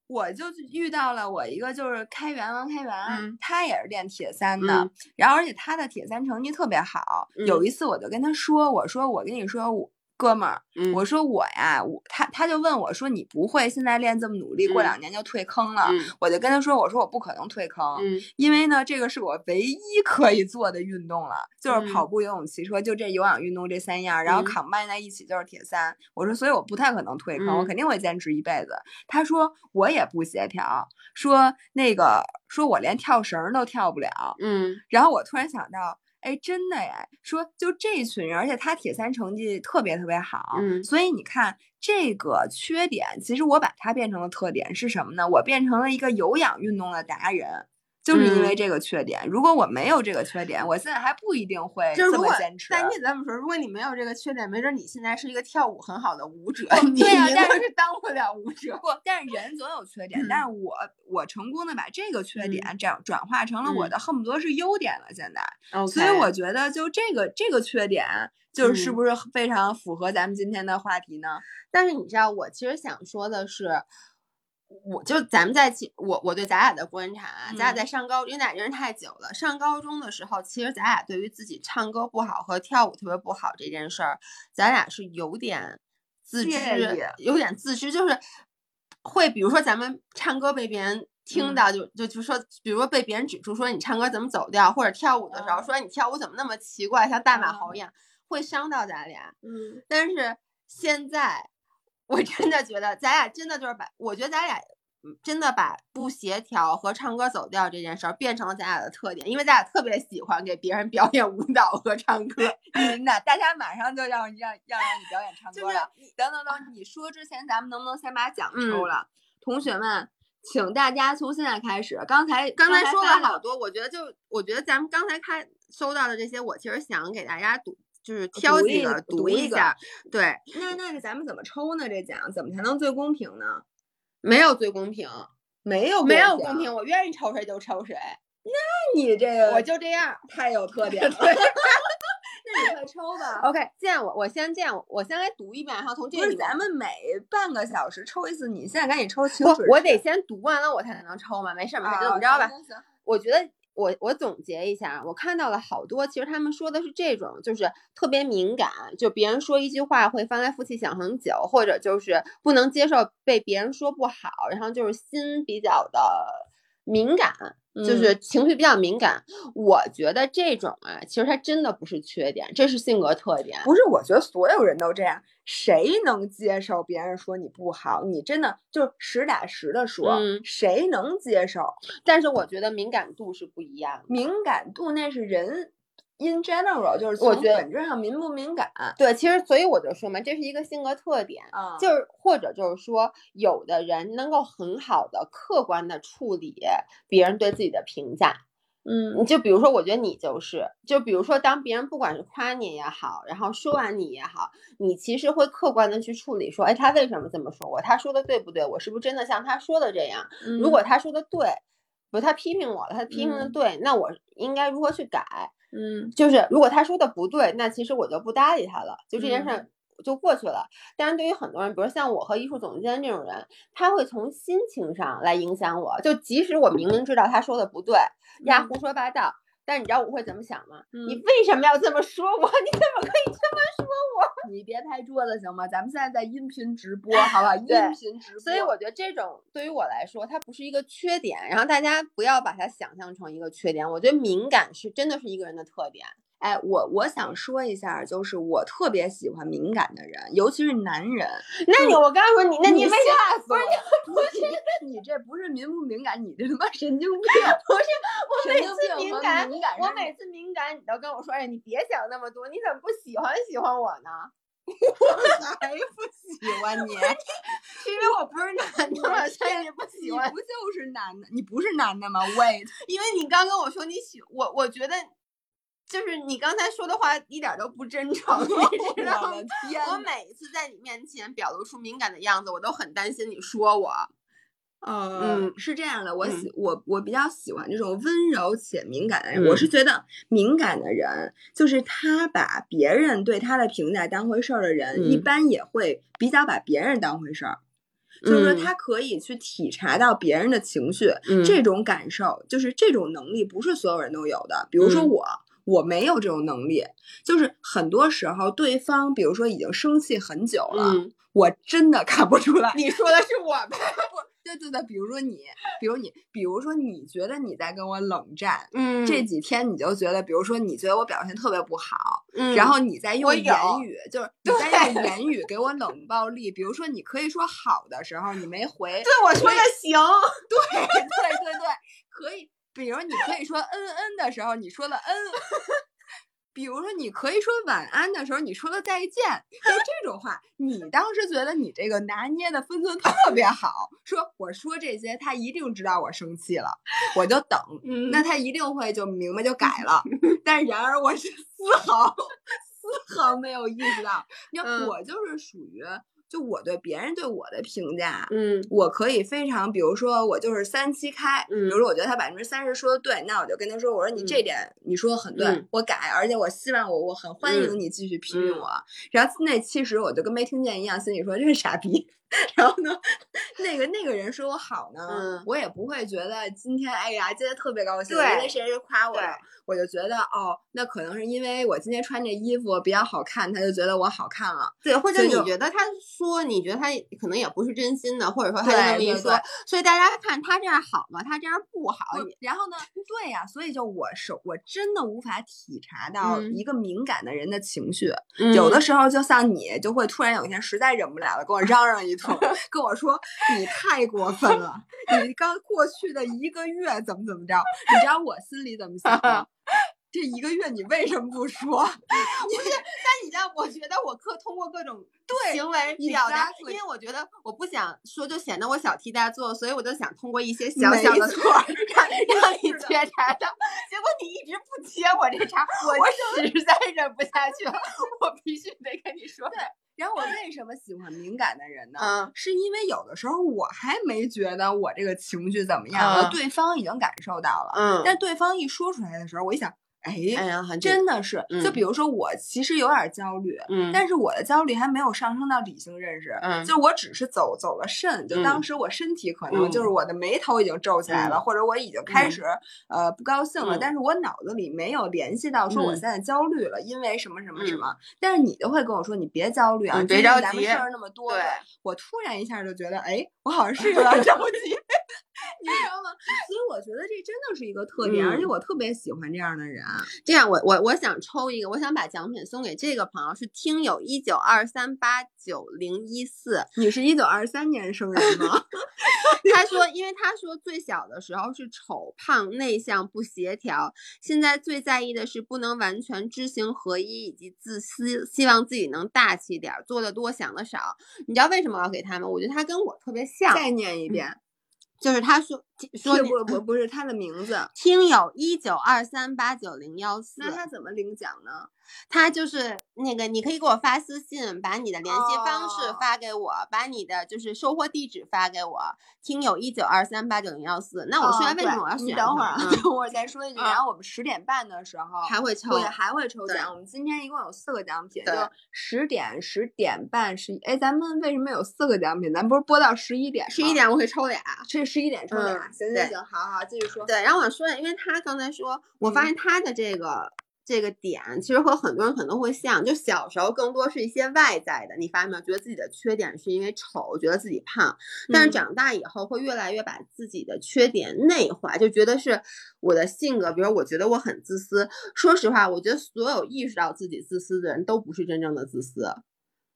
我就遇到了我一个就是开源王开源，嗯他也是练铁三的，嗯然后而且他的铁三成绩特别好。有嗯一次我就跟他说，我说我跟你说我。哥们儿，嗯我说我呀，我他他就问我说你不会现在练这么努力，过嗯两年就退坑了？嗯我就跟他说，我说我不可能退坑，嗯因为呢，这个是我唯一可以做的运动了，就是跑嗯步、游泳、骑车，就这有氧运动这三样儿，然后嗯 combine 在一起就是铁三。我说，所以我不太可能退坑，我嗯肯定会坚持一辈子。他说我也不协调，说那个说我连跳绳儿都跳不了。嗯然后我突然想到。哎，真的哎！说就这群人，而且他铁三成绩特别特别好，嗯所以你看这个缺点，其实我把它变成了特点是什么呢？我变成了一个有氧运动的达人，就是因为嗯这个缺点。如果我没有这个缺点，我现在还不一定会这么坚持。但你这么说，如果你没有这个缺点，没准你现在是一个跳舞很好的舞者，对啊但是当不了舞者。不，但是人总有缺点，但是我我成功的把这个缺点转转化成了我嗯的恨不得是优点了。现在所以我觉得就这个这个缺点，就是不是非常符合咱们今天的话题呢？但是你知道，我其实想说的是，我就咱们在其我我对咱俩的观察啊，咱俩嗯在上高，因为咱俩认识太久了。上高中的时候，其实咱俩对于自己唱歌不好和跳舞特别不好这件事儿，咱俩是有点自知意，有点自知，就是会比如说咱们唱歌被别人。听嗯到就就就说，比如说被别人指出说你唱歌怎么走调，或者跳舞的时候嗯说你跳舞怎么那么奇怪，像大马嗯猴一样，会伤到咱俩。嗯但是现在，我真的觉得咱俩真的就是把，我觉得咱俩嗯真的把不协调和唱歌走调这件事儿变成了咱俩的特点，因为咱俩特别喜欢给别人表演舞蹈和唱歌。真的大家马上就要让要让你表演唱就是歌了。等等等，你说之前，咱们能不能先把奖嗯抽了？同学们，请大家从现在开始，刚才刚才说了好多，我觉得就我觉得咱们刚才开收到的这些，我其实想给大家读，就是挑几个读一下。对，那那咱们怎么抽呢？这奖怎么才能最公平呢？没有最公平，没有没有公平，，我愿意抽谁就抽谁，那你这个我就这样。太有特 点了。那你快抽吧。OK，这样我我先这样，我先来读一遍，然后从这里面咱们每半个小时抽一次，你现在赶紧抽清不，我得先读完了我才能抽嘛，没事儿没事儿，就这么着吧。啊行行行我觉得我我总结一下，我看到了好多，其实他们说的是这种，就是特别敏感，就别人说一句话会翻来覆去想很久，或者就是不能接受被别人说不好，然后就是心比较的敏感，就是情绪比较敏感。我觉得这种啊，其实它真的不是缺点，这是性格特点。不是，我觉得所有人都这样，谁能接受别人说你不好？你真的就是实打实的说，谁能接受？但是我觉得敏感度是不一样的，敏感度那是人。In general，就是我觉得本质上敏不敏感，对，其实所以我就说嘛，这是一个性格特点，啊，就是或者就是说，有的人能够很好的客观的处理别人对自己的评价，嗯，就比如说，我觉得你就是，就比如说，当别人不管是夸你也好，然后说完你也好，你其实会客观的去处理，说，哎，他为什么这么说我？他说的对不对？我是不是真的像他说的这样？如果他说的对，不，他批评我了，他批评的对，那我应该如何去改？嗯，就是如果他说的不对，那其实我就不搭理他了，就这件事就过去了。但是对于很多人，比如像我和艺术总监这种人，他会从心情上来影响我。就即使我明明知道他说的不对，呀胡说八道。但你知道我会怎么想吗？你为什么要这么说我？你怎么可以这么说我？你别拍桌子行吗？咱们现在在音频直播，好不好？音频直播。所以我觉得这种对于我来说，它不是一个缺点。然后大家不要把它想象成一个缺点。我觉得敏感是真的是一个人的特点。哎，我我想说一下，就是我特别喜欢敏感的人，尤其是男人。那你我刚才说你，那你为啥不是不是你这不是敏不敏感，你这他妈神经病！不是我每次敏感，我每次敏感，你都跟我说，哎，你别想那么多，你怎么不喜欢喜欢我呢？我还不喜欢你，是因为我不是男的，所以你不喜欢。不就是男的？你不是男的吗？Wait，因为你刚跟我说你喜我，我觉得。就是你刚才说的话一点都不真诚，你知道吗？我每一次在你面前表露出敏感的样子，我都很担心你说我。嗯，是这样的，我喜我我比较喜欢这种温柔且敏感的人。我是觉得敏感的人，就是他把别人对他的评价当回事儿的人，一般也会比较把别人当回事儿。就是说，他可以去体察到别人的情绪，这种感受，就是这种能力，不是所有人都有的。比如说我。我没有这种能力，就是很多时候对方，比如说已经生气很久了，我真的看不出来。你说的是我吧？对对对，比如说你，比如你，比如说你觉得你在跟我冷战，嗯，这几天你就觉得，比如说你觉得我表现特别不好，嗯，然后你在用言语，就是你在用言语给我冷暴力。比如说你可以说好的时候你没回，对我说的行，对对对对，可以。比如你可以说嗯嗯的时候，你说了嗯；比如说你可以说晚安的时候，你说了再见。就这种话，你当时觉得你这个拿捏的分寸特别好，说我说这些，他一定知道我生气了，我就等，那他一定会就明白就改了。但然而我是 丝毫丝毫没有意识到，你看我就是属于。就我对别人对我的评价，嗯，我可以非常，比如说我就是三七开，嗯，比如说我觉得他百分之三十说的对，那我就跟他说，我说你这点你说的很对，我改，而且我希望我我很欢迎你继续批评我，然后那七十我就跟没听见一样，心里说这是傻逼。然后呢，那个那个人说我好呢，我也不会觉得今天哎呀，今天特别高兴，因为谁谁夸我，我就觉得哦，那可能是因为我今天穿这衣服比较好看，他就觉得我好看了。对，或者你觉得他说，你觉得他可能也不是真心的，或者说他这么一说，所以大家看他这样好吗？他这样不好。然后呢，对呀，所以就我是我真的无法体察到一个敏感的人的情绪，有的时候就像你，就会突然有一天实在忍不了了，跟我 嚷嚷一。跟我说你太过分了，你刚过去的一个月怎么怎么着？你知道我心里怎么想吗？这一个月你为什么不说？不是，但你知道，我觉得我可通过各种对行为表达，因为我觉得我不想说，就显得我小题大做，所以我就想通过一些小小的错让让你觉察到。结果你一直不接我这茬，我实在忍不下去了，我必须得跟你说。对。然后我为什么喜欢敏感的人呢？嗯，是因为有的时候我还没觉得我这个情绪怎么样了，对方已经感受到了。嗯，但对方一说出来的时候，我一想。哎，真的是，就比如说我其实有点焦虑，嗯，但是我的焦虑还没有上升到理性认识，嗯，就我只是走走了肾，就当时我身体可能就是我的眉头已经皱起来了，或者我已经开始呃不高兴了，但是我脑子里没有联系到说我现在焦虑了，因为什么什么什么，但是你就会跟我说你别焦虑啊，别着急，咱们事儿那么多，对，我突然一下就觉得，哎，我好像是有点着急。你知道吗？所以我觉得这真的是一个特点，而且嗯我特别喜欢这样的人。这样我我我想抽一个，我想把奖品送给这个朋友，是听友一九二三八九零一四。你是一九二三年生人吗？他说，因为他说最小的时候是丑、胖、内向、不协调，现在最在意的是不能完全知行合一以及自私，希望自己能大气点儿，做的多，想的少。你知道为什么我要给他吗？我觉得他跟我特别像，再念一遍，就是他说说是不不不是他的名字，听友一九二三八九零幺四，那他怎么领奖呢？他就是那个，你可以给我发私信，把你的联系方式哦发给我，把你的就是收货地址发给我。听友一九二三八九零幺四。那我说完为什么我要选、等会儿啊，嗯等会儿再说一句。嗯然后我们十点半的时候还会抽对还会抽奖。我们今天一共有四个奖品，就对十点、十点半、十一。哎，咱们为什么有四个奖品？咱不是播到十一点吗？十一点我会抽俩。这十一点抽俩。嗯行行行，好好继续说。对，然后我说，因为他刚才说，我发嗯现他的这个。这个点其实和很多人可能会像，就小时候更多是一些外在的，你发现没有？觉得自己的缺点是因为丑，觉得自己胖，但是嗯长大以后会越来越把自己的缺点内化，就觉得是我的性格，比如我觉得我很自私。说实话，我觉得所有意识到自己自私的人都不是真正的自私。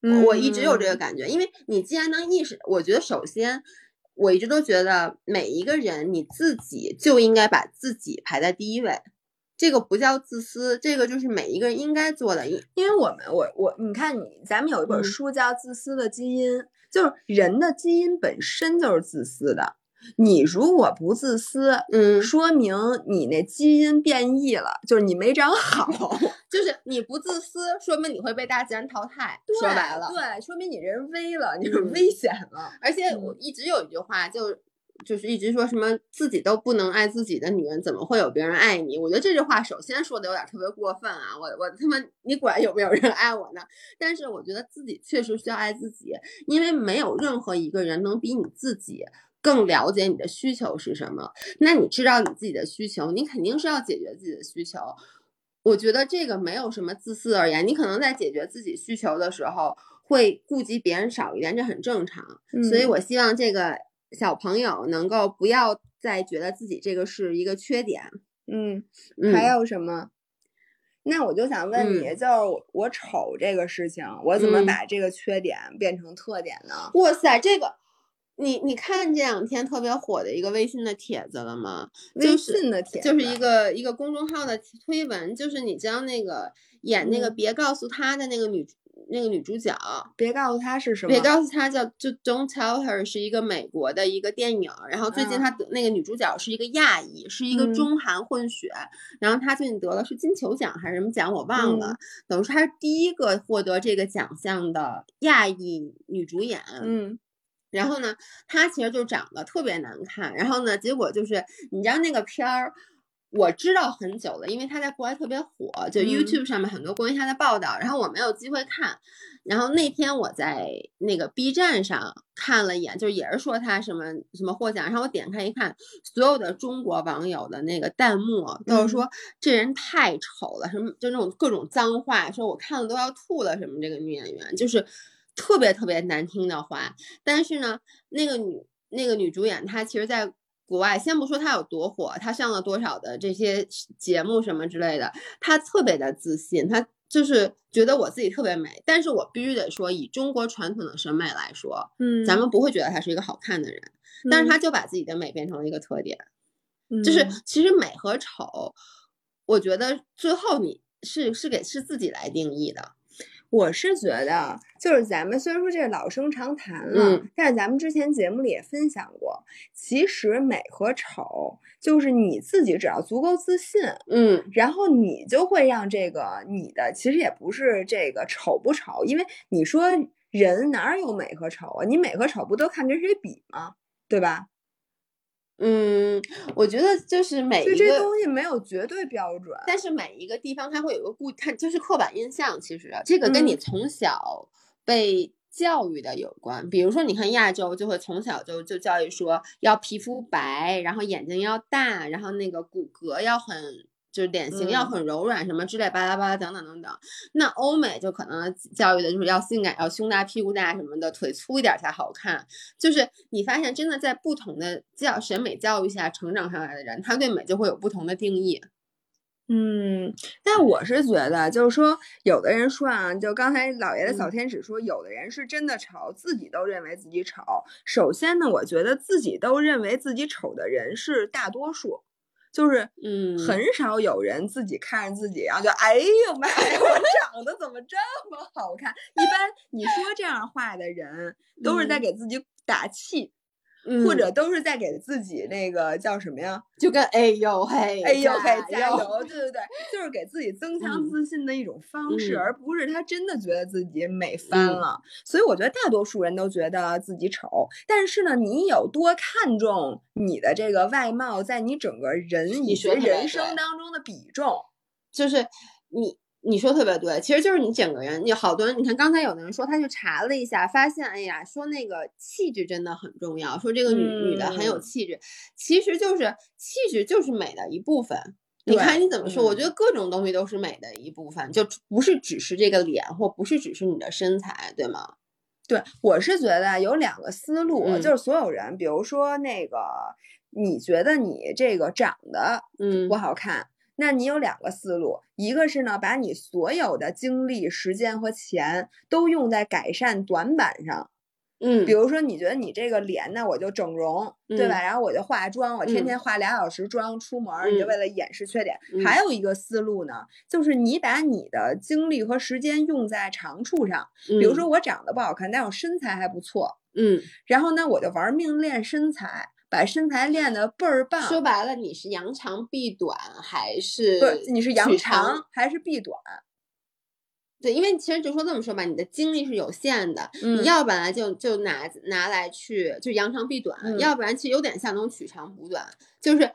嗯我一直有这个感觉，因为你既然能意识，我觉得首先。我一直都觉得每一个人你自己就应该把自己排在第一位，这个不叫自私，这个就是每一个人应该做的。因因为我们我我你看你，咱们有一本嗯书叫《自私的基因》，就是人的基因本身就是自私的。你如果不自私，嗯，说明你那基因变异了，就是你没长好。就是你不自私，说明你会被大自然淘汰。说白了，对，说明你人危了，你是嗯危险了。而且我一直有一句话，就就是一直说什么自己都不能爱自己的女人，怎么会有别人爱你？我觉得这句话首先说的有点特别过分啊！我我他妈你管有没有人爱我呢？但是我觉得自己确实需要爱自己，因为没有任何一个人能比你自己。更了解你的需求是什么？那你知道你自己的需求，你肯定是要解决自己的需求。我觉得这个没有什么自私而言，你可能在解决自己需求的时候会顾及别人少一点，这很正常。所以嗯我希望这个小朋友能够不要再觉得自己这个是一个缺点。嗯，嗯、还有什么？那我就想问你，嗯就是我丑这个事情，我怎么嗯把这个缺点变成特点呢？哇塞，这个你你看这两天特别火的一个微信的帖子了吗？就微是信的帖就是一个一个公众号的推文，就是你知道那个演那个嗯。别告诉他的那个女那个女主角，别告诉他是什么，别告诉他叫就 Don't Tell Her 是一个美国的一个电影，然后最近嗯。她得那个女主角是一个亚裔，是一个嗯。中韩混血，然后她最近得了是金球奖还是什么奖我忘了，嗯。等于说她是第一个获得这个奖项的亚裔女主演，嗯然后呢，她其实就长得特别难看，然后呢，结果就是你知道那个片儿。我知道很久了，因为她在国外特别火，就嗯 YouTube 上面很多关于她的报道，然后我没有机会看。然后那天我在那个 B 站上看了一眼，就也是说她什么什么获奖，然后我点开一看，所有的中国网友的那个弹幕都是说、这人太丑了，什么就那种各种脏话，说我看了都要吐了，什么这个女演员就是特别特别难听的话。但是呢，那个女那个女主演她其实在。国外先不说她有多火，她上了多少的这些节目什么之类的，她特别的自信，她就是觉得我自己特别美。但是我必须得说，以中国传统的审美来说，嗯，咱们不会觉得她是一个好看的人，但是嗯她就把自己的美变成了一个特点。就是嗯其实美和丑，我觉得最后你是是给是自己来定义的。我是觉得，就是咱们虽然说这是老生常谈了，嗯但是咱们之前节目里也分享过，其实美和丑就是你自己只要足够自信，嗯然后你就会让这个你的其实也不是这个丑不丑，因为你说人哪有美和丑啊？你美和丑不都看跟谁比吗？对吧？嗯，我觉得就是每一个，东西没有绝对标准。但是每一个地方它会有个固，它就是刻板印象。其实啊这个跟你嗯从小被教育的有关。比如说，你看亚洲就会从小就就教育说要皮肤白，然后眼睛要大，然后那个骨骼要很。就是脸型要嗯很柔软什么之类巴拉巴拉等等等等。那欧美就可能教育的就是要性感，要胸大屁股大什么的，腿粗一点才好看。就是你发现真的在不同的教审美教育下成长上来的人，他对美就会有不同的定义。嗯，但我是觉得，就是说，有的人说啊，就刚才老爷的小嗯天使说，有的人是真的丑，自己都认为自己丑。首先呢，我觉得自己都认为自己丑的人是大多数，就是嗯很少有人自己看着自己，然后就哎呦妈呀，我长得怎么这么好看？一般你说这样话的人，都是在嗯给自己打气，嗯或者都是在给自己那个叫什么呀？就跟哎呦嘿，哎呦嘿，加油！对对对，就是给自己增强嗯自信的一种方式，嗯而不是他真的觉得自己美翻嗯了。所以我觉得大多数人都觉得自己丑，但是呢，你有多看重你的这个外貌在你整个人以及说得人生当中的比重？就是你你说特别对，其实就是你整个人，你好多人，你看刚才有的人说他去查了一下，发现哎呀，说那个气质真的很重要，说这个女、女的很有嗯气质，其实就是气质就是美的一部分。你看你怎么说？我嗯觉得各种东西都是美的一部分，就不是只是这个脸，或不是只是你的身材，对吗？对，我是觉得啊有两个思路，嗯就是所有人，比如说那个，你觉得你这个长得嗯不好看，那你有两个思路，一个是呢，把你所有的精力、时间和钱都用在改善短板上。嗯。比如说，你觉得你这个脸那，我就整容，对吧？然后我就化妆，我天嗯。天化俩小时妆出门儿，你就嗯。为了掩饰缺点。嗯。还有一个思路呢，就是你把你的精力和时间用在长处上，比如说我长得不好看，但我身材还不错，嗯，然后呢，我就玩命练身材，把身材练得倍儿棒。说白了，你是扬长避短还是你是扬长还是避短？对，因为其实就说这么说吧，你的精力是有限的，嗯你要不然就就拿拿来去就扬长避短，嗯要不然其实有点像那种取长补短，就是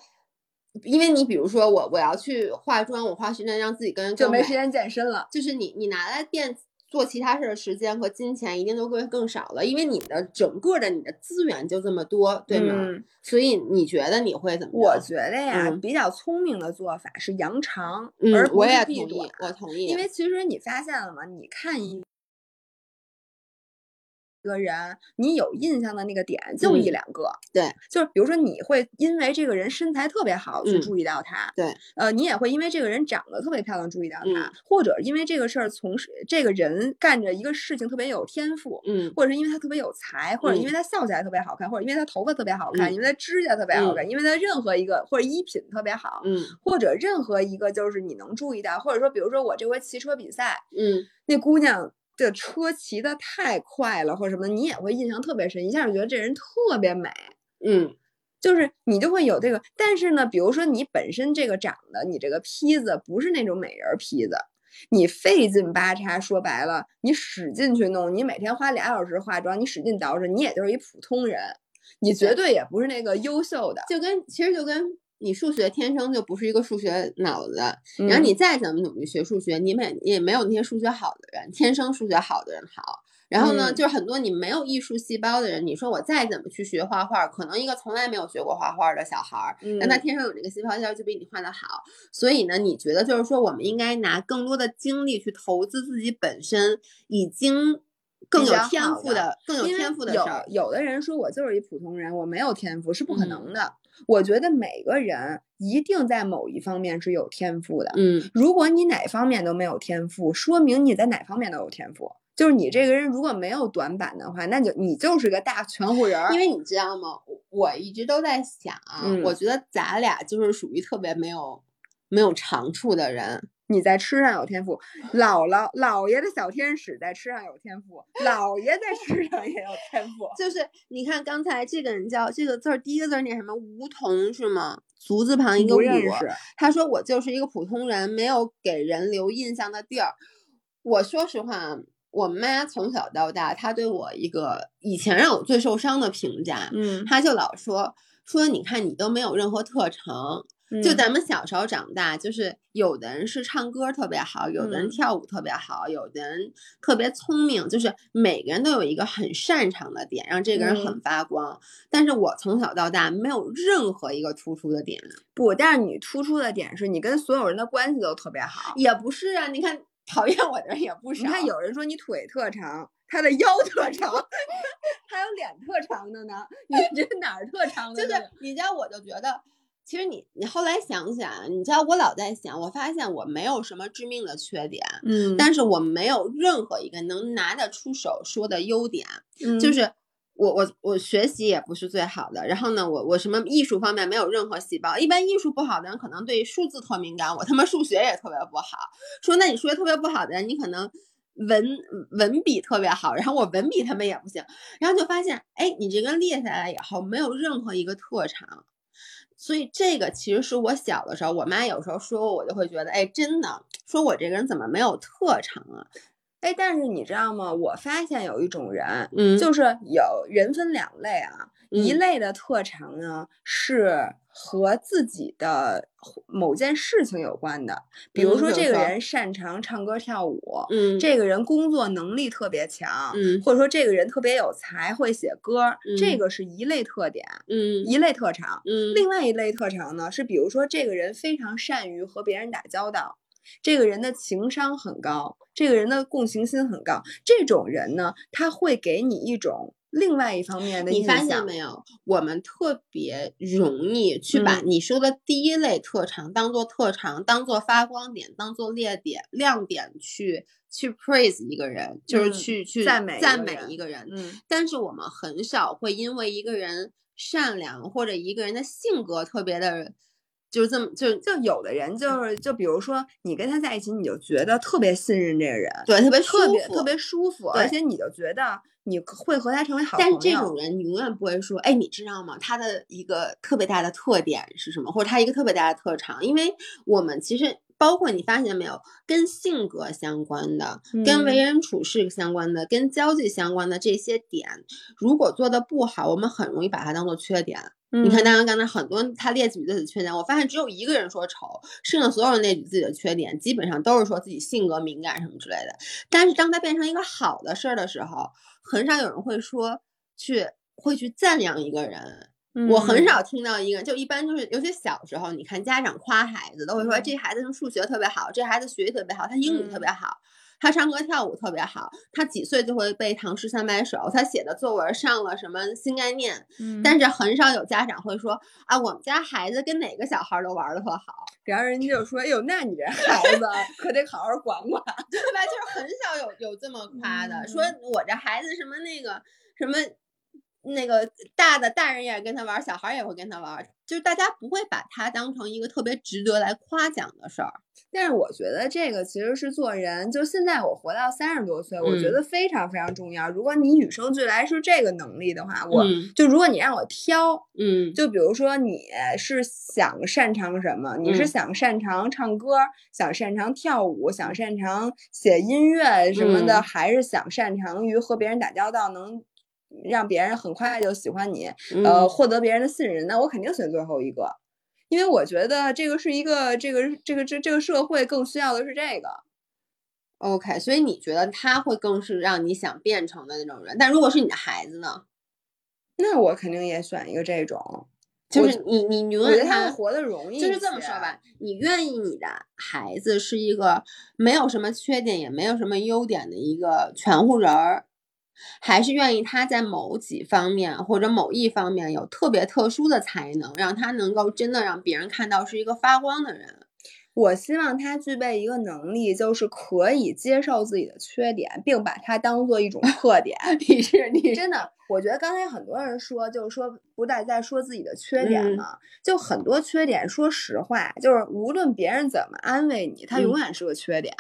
因为你比如说我我要去化妆，我花时间让自己跟人就没时间健身了。就是你你拿来变做其他事儿的时间和金钱一定都会更少了，因为你的整个的你的资源就这么多，对吗？嗯所以你觉得你会怎么？我觉得呀，嗯比较聪明的做法是扬长，嗯而，不我是避也同意短。，我同意，因为其实你发现了吗？你看一个人，你有印象的那个点就一嗯两个。对，就是比如说你会因为这个人身材特别好去嗯注意到他，对，呃，你也会因为这个人长得特别漂亮注意到他，嗯或者因为这个事儿从事这个人干着一个事情特别有天赋，嗯或者是因为他特别有才，或者因嗯为他笑起来特别好看，或者因为他头发特别好看，嗯因为他指甲特别好看，嗯因为他任何一个或者衣品特别好，嗯或者任何一个就是你能注意到，或者说比如说我这回骑车比赛，嗯那姑娘的车骑的太快了，或者什么，你也会印象特别深，一下就觉得这人特别美。嗯就是你就会有这个，但是呢，比如说你本身这个长得，你这个坯子不是那种美人坯子，你费劲巴叉，说白了，你使劲去弄，你每天花俩小时化妆，你使劲捯饬，你也就是一普通人，你绝对也不是那个优秀的。就跟其实就跟你数学天生就不是一个数学脑子，然后嗯你再怎么努力学数学，你没也没有那些数学好的人，天生数学好的人好。然后呢，嗯就是很多你没有艺术细胞的人，你说我再怎么去学画画，可能一个从来没有学过画画的小孩儿，但他嗯天生有这个细胞就比你画的好。所以呢，你觉得就是说，我们应该拿更多的精力去投资自己本身已经更有天赋的、更有天赋的有事儿。有的人说我就是一普通人，我没有天赋是不可嗯能的。我觉得每个人一定在某一方面是有天赋的。嗯如果你哪方面都没有天赋，说明你在哪方面都有天赋。就是你这个人如果没有短板的话，那就你就是个大全乎人儿。因为你知道吗？我我一直都在想啊，嗯我觉得咱俩就是属于特别没有没有长处的人。你在吃上有天赋，姥姥姥爷的小天使在吃上有天赋，姥爷在吃上也有天赋。就是你看刚才这个人叫这个字儿，第一个字儿念什么？梧桐是吗？足字旁一个不梧。认识，他说我就是一个普通人，没有给人留印象的地儿。我说实话，我妈从小到大，她对我一个以前让我最受伤的评价，嗯她就老说说你看你都没有任何特长，就嗯咱们小时候长大，就是有的人是唱歌特别好，有的人嗯跳舞特别好，有的人特别聪明，就是每个人都有一个很擅长的点，让这个人很嗯发光。但是我从小到大没有任何一个突出的点，不，但是你突出的点是你跟所有人的关系都特别好。也不是啊。你看讨厌我的人也不少。你看，有人说你腿特长，他的腰特长，还有脸特长的呢。你这哪儿特长的就？是你知道，我就觉得，其实你你后来想想，你知道我老在想，我发现我没有什么致命的缺点，嗯但是我没有任何一个能拿得出手说的优点，嗯就是。我我我学习也不是最好的，然后呢，我我什么艺术方面没有任何细胞。一般艺术不好的人可能对数字特敏感，我他妈数学也特别不好。说那你数学特别不好的人，你可能文文笔特别好，然后我文笔他们也不行，然后就发现，哎，你这个列下来以后没有任何一个特长，所以这个其实是我小的时候，我妈有时候说我，我就会觉得，哎，真的，说我这个人怎么没有特长啊？哎，但是你知道吗？我发现有一种人，嗯就是有人分两类啊，一嗯。类的特长呢是和自己的某件事情有关的，比如说说这个人擅长唱歌跳舞，嗯。这个人工作能力特别强，嗯。或者说这个人特别有才，会写歌，这嗯。个是一类特点，嗯。一类特长。嗯。另外一类特长呢，是比如说这个人非常善于和别人打交道，这个人的情商很高，这个人的共情心很高。这种人呢，他会给你一种另外一方面的印你发现。没有？我们特别容易去把嗯你说的第一类特长当做特长，当做发光点，当做亮点亮点去去 praise 一个人，就是嗯去去赞美赞美一个人。嗯但是我们很少会因为一个人善良或者一个人的性格特别的，就是这么就就有的人就是，就比如说你跟他在一起，你就觉得特别信任这个人，对特别特别特别舒服，而且你就觉得你会和他成为好朋友。但是这种人，你永远不会说，哎，你知道吗？他的一个特别大的特点是什么，或者他一个特别大的特长？因为我们其实包括你发现没有，跟性格相关的、跟为嗯人处事相关的、跟交际相关的这些点，如果做的不好，我们很容易把它当做缺点。你看，嗯刚刚刚才很多他列举自己的缺点，我发现只有一个人说丑，剩下所有人列举自己的缺点，基本上都是说自己性格敏感什么之类的。但是当他变成一个好的事儿的时候，很少有人会说去会去赞扬一个人。我很嗯。少听到一个人，就一般就是，尤其小时候，你看家长夸孩子，都会说嗯这孩子数学特别好，这孩子学习特别好，他英语特嗯。别好，他唱歌跳舞特别好，他几岁就会背唐诗三百首，他写的作文上了什么新概念，嗯。但是很少有家长会说啊，我们家孩子跟哪个小孩儿都玩的特好，然后人家就说：“哎呦，那你这孩子 可得好好管管。对吧？就是很少有有这么夸的，说嗯。我这孩子什么那个什么。那个大的大人也跟他玩儿，小孩儿也会跟他玩儿，就是大家不会把他当成一个特别值得来夸奖的事儿。”但是我觉得这个其实是做人，就现在我活到三十多岁，我觉嗯。得非常非常重要。如果你与生俱来是这个能力的话，我嗯。就如果你让我挑，嗯。就比如说你是想擅长什么，你是嗯。想擅长唱歌，想擅长跳舞，想擅长写音乐什么的，嗯。还是想擅长于和别人打交道，能让别人很快就喜欢你，嗯呃，获得别人的信任，那我肯定选最后一个，因为我觉得这个是一个这个这个这这个社会更需要的是这个。OK，所以你觉得他会更是让你想变成的那种人？但如果是你的孩子呢？那我肯定也选一个这种，就是你你永我觉得远他活得容易。就是这么说吧，你愿意你的孩子是一个没有什么缺点也没有什么优点的一个全乎人儿，还是愿意他在某几方面或者某一方面有特别特殊的才能，让他能够真的让别人看到是一个发光的人？我希望他具备一个能力，就是可以接受自己的缺点，并把它当做一种特点。你是你真的，我觉得刚才很多人说，就是说不带在说自己的缺点嗯嘛，就很多缺点，说实话，就是无论别人怎么安慰你，它嗯永远是个缺点。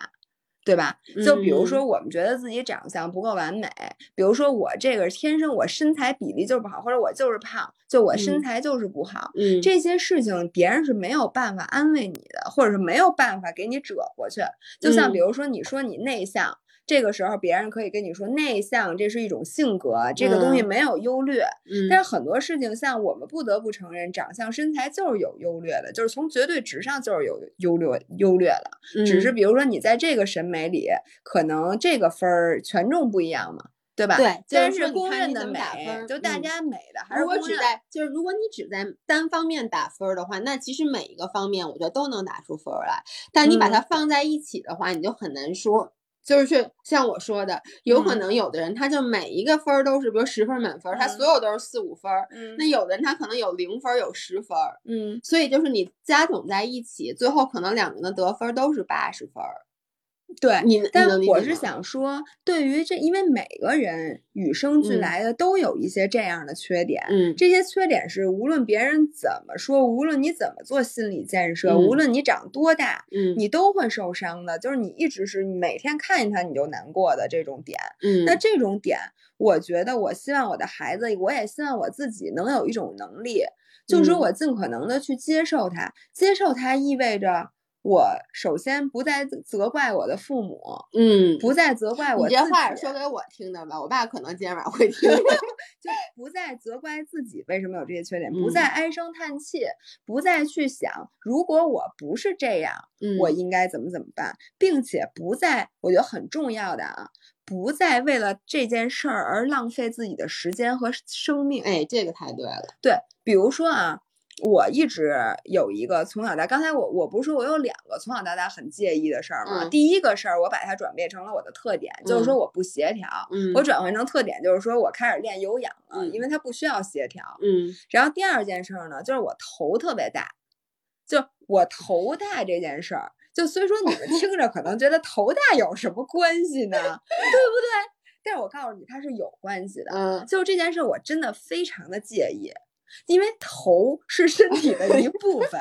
对吧？就比如嗯说，我们觉得自己长相不够完美，比如说我这个天生我身材比例就是不好，或者我就是胖，就我身嗯材就是不好，嗯这些事情别人是没有办法安慰你的，或者是没有办法给你折过去。就像比嗯如说，你说你内向，这个时候别人可以跟你说内向，这是一种性格，这个东西嗯没有优劣。嗯但是很多事情，像我们不得不承认，长相、身材就是有优劣的，就是从绝对值上就是有优劣优劣的。只是嗯比如说你在这个审美里，可能这个分儿权重不一样嘛，对吧？对就但是公认的美，就大嗯家美的还是如果。只在就是如果你只在单方面打分儿的话，那其实每一个方面我觉得都能打出分儿来。但你把它嗯放在一起的话，你就很难说。就是像我说的，有可嗯能有的人他就每一个分儿都是，比如十分儿满分儿，他嗯所有都是四五分儿。嗯那有的人他可能有零分儿，有十分儿，嗯，所以就是你加总在一起，最后可能两个人的得分儿都是八十分儿。对。但我是想说，对于这，因为每个人与生俱嗯来的都有一些这样的缺点，嗯这些缺点是无论别人怎么说，无论你怎么做心理建设，无嗯论你长多大，嗯你都会受伤的。就是你一直是每天看见他你就难过的这种点。嗯那这种点，我觉得我希望我的孩子，我也希望我自己能有一种能力，就是说嗯我尽可能的去接受它。接受它意味着我首先不再责怪我的父母，嗯不再责怪我你。这话是说给我听的吧？我爸可能今天晚上会 听。就不再责怪自己为什么有这些缺点，不嗯再唉声叹气，不再去想如果我不是这样，嗯我应该怎么怎么办，并且不再，我觉得很重要的啊，不再为了这件事儿而浪费自己的时间和生命。哎，这个太对了。对，比如说啊，我一直有一个从小到刚才我我不是说我有两个从小到大很介意的事儿吗？嗯第一个事儿我把它转变成了我的特点，就是说嗯我不协调。嗯我转换成特点就是说我开始练有氧了，嗯因为它不需要协调。嗯然后第二件事儿呢，就是我头特别大，就我头大这件事儿，就虽说你们听着可能觉得头大有什么关系呢，对不对？但是我告诉你，它是有关系的。嗯就这件事，我真的非常的介意，因为头是身体的一 部分。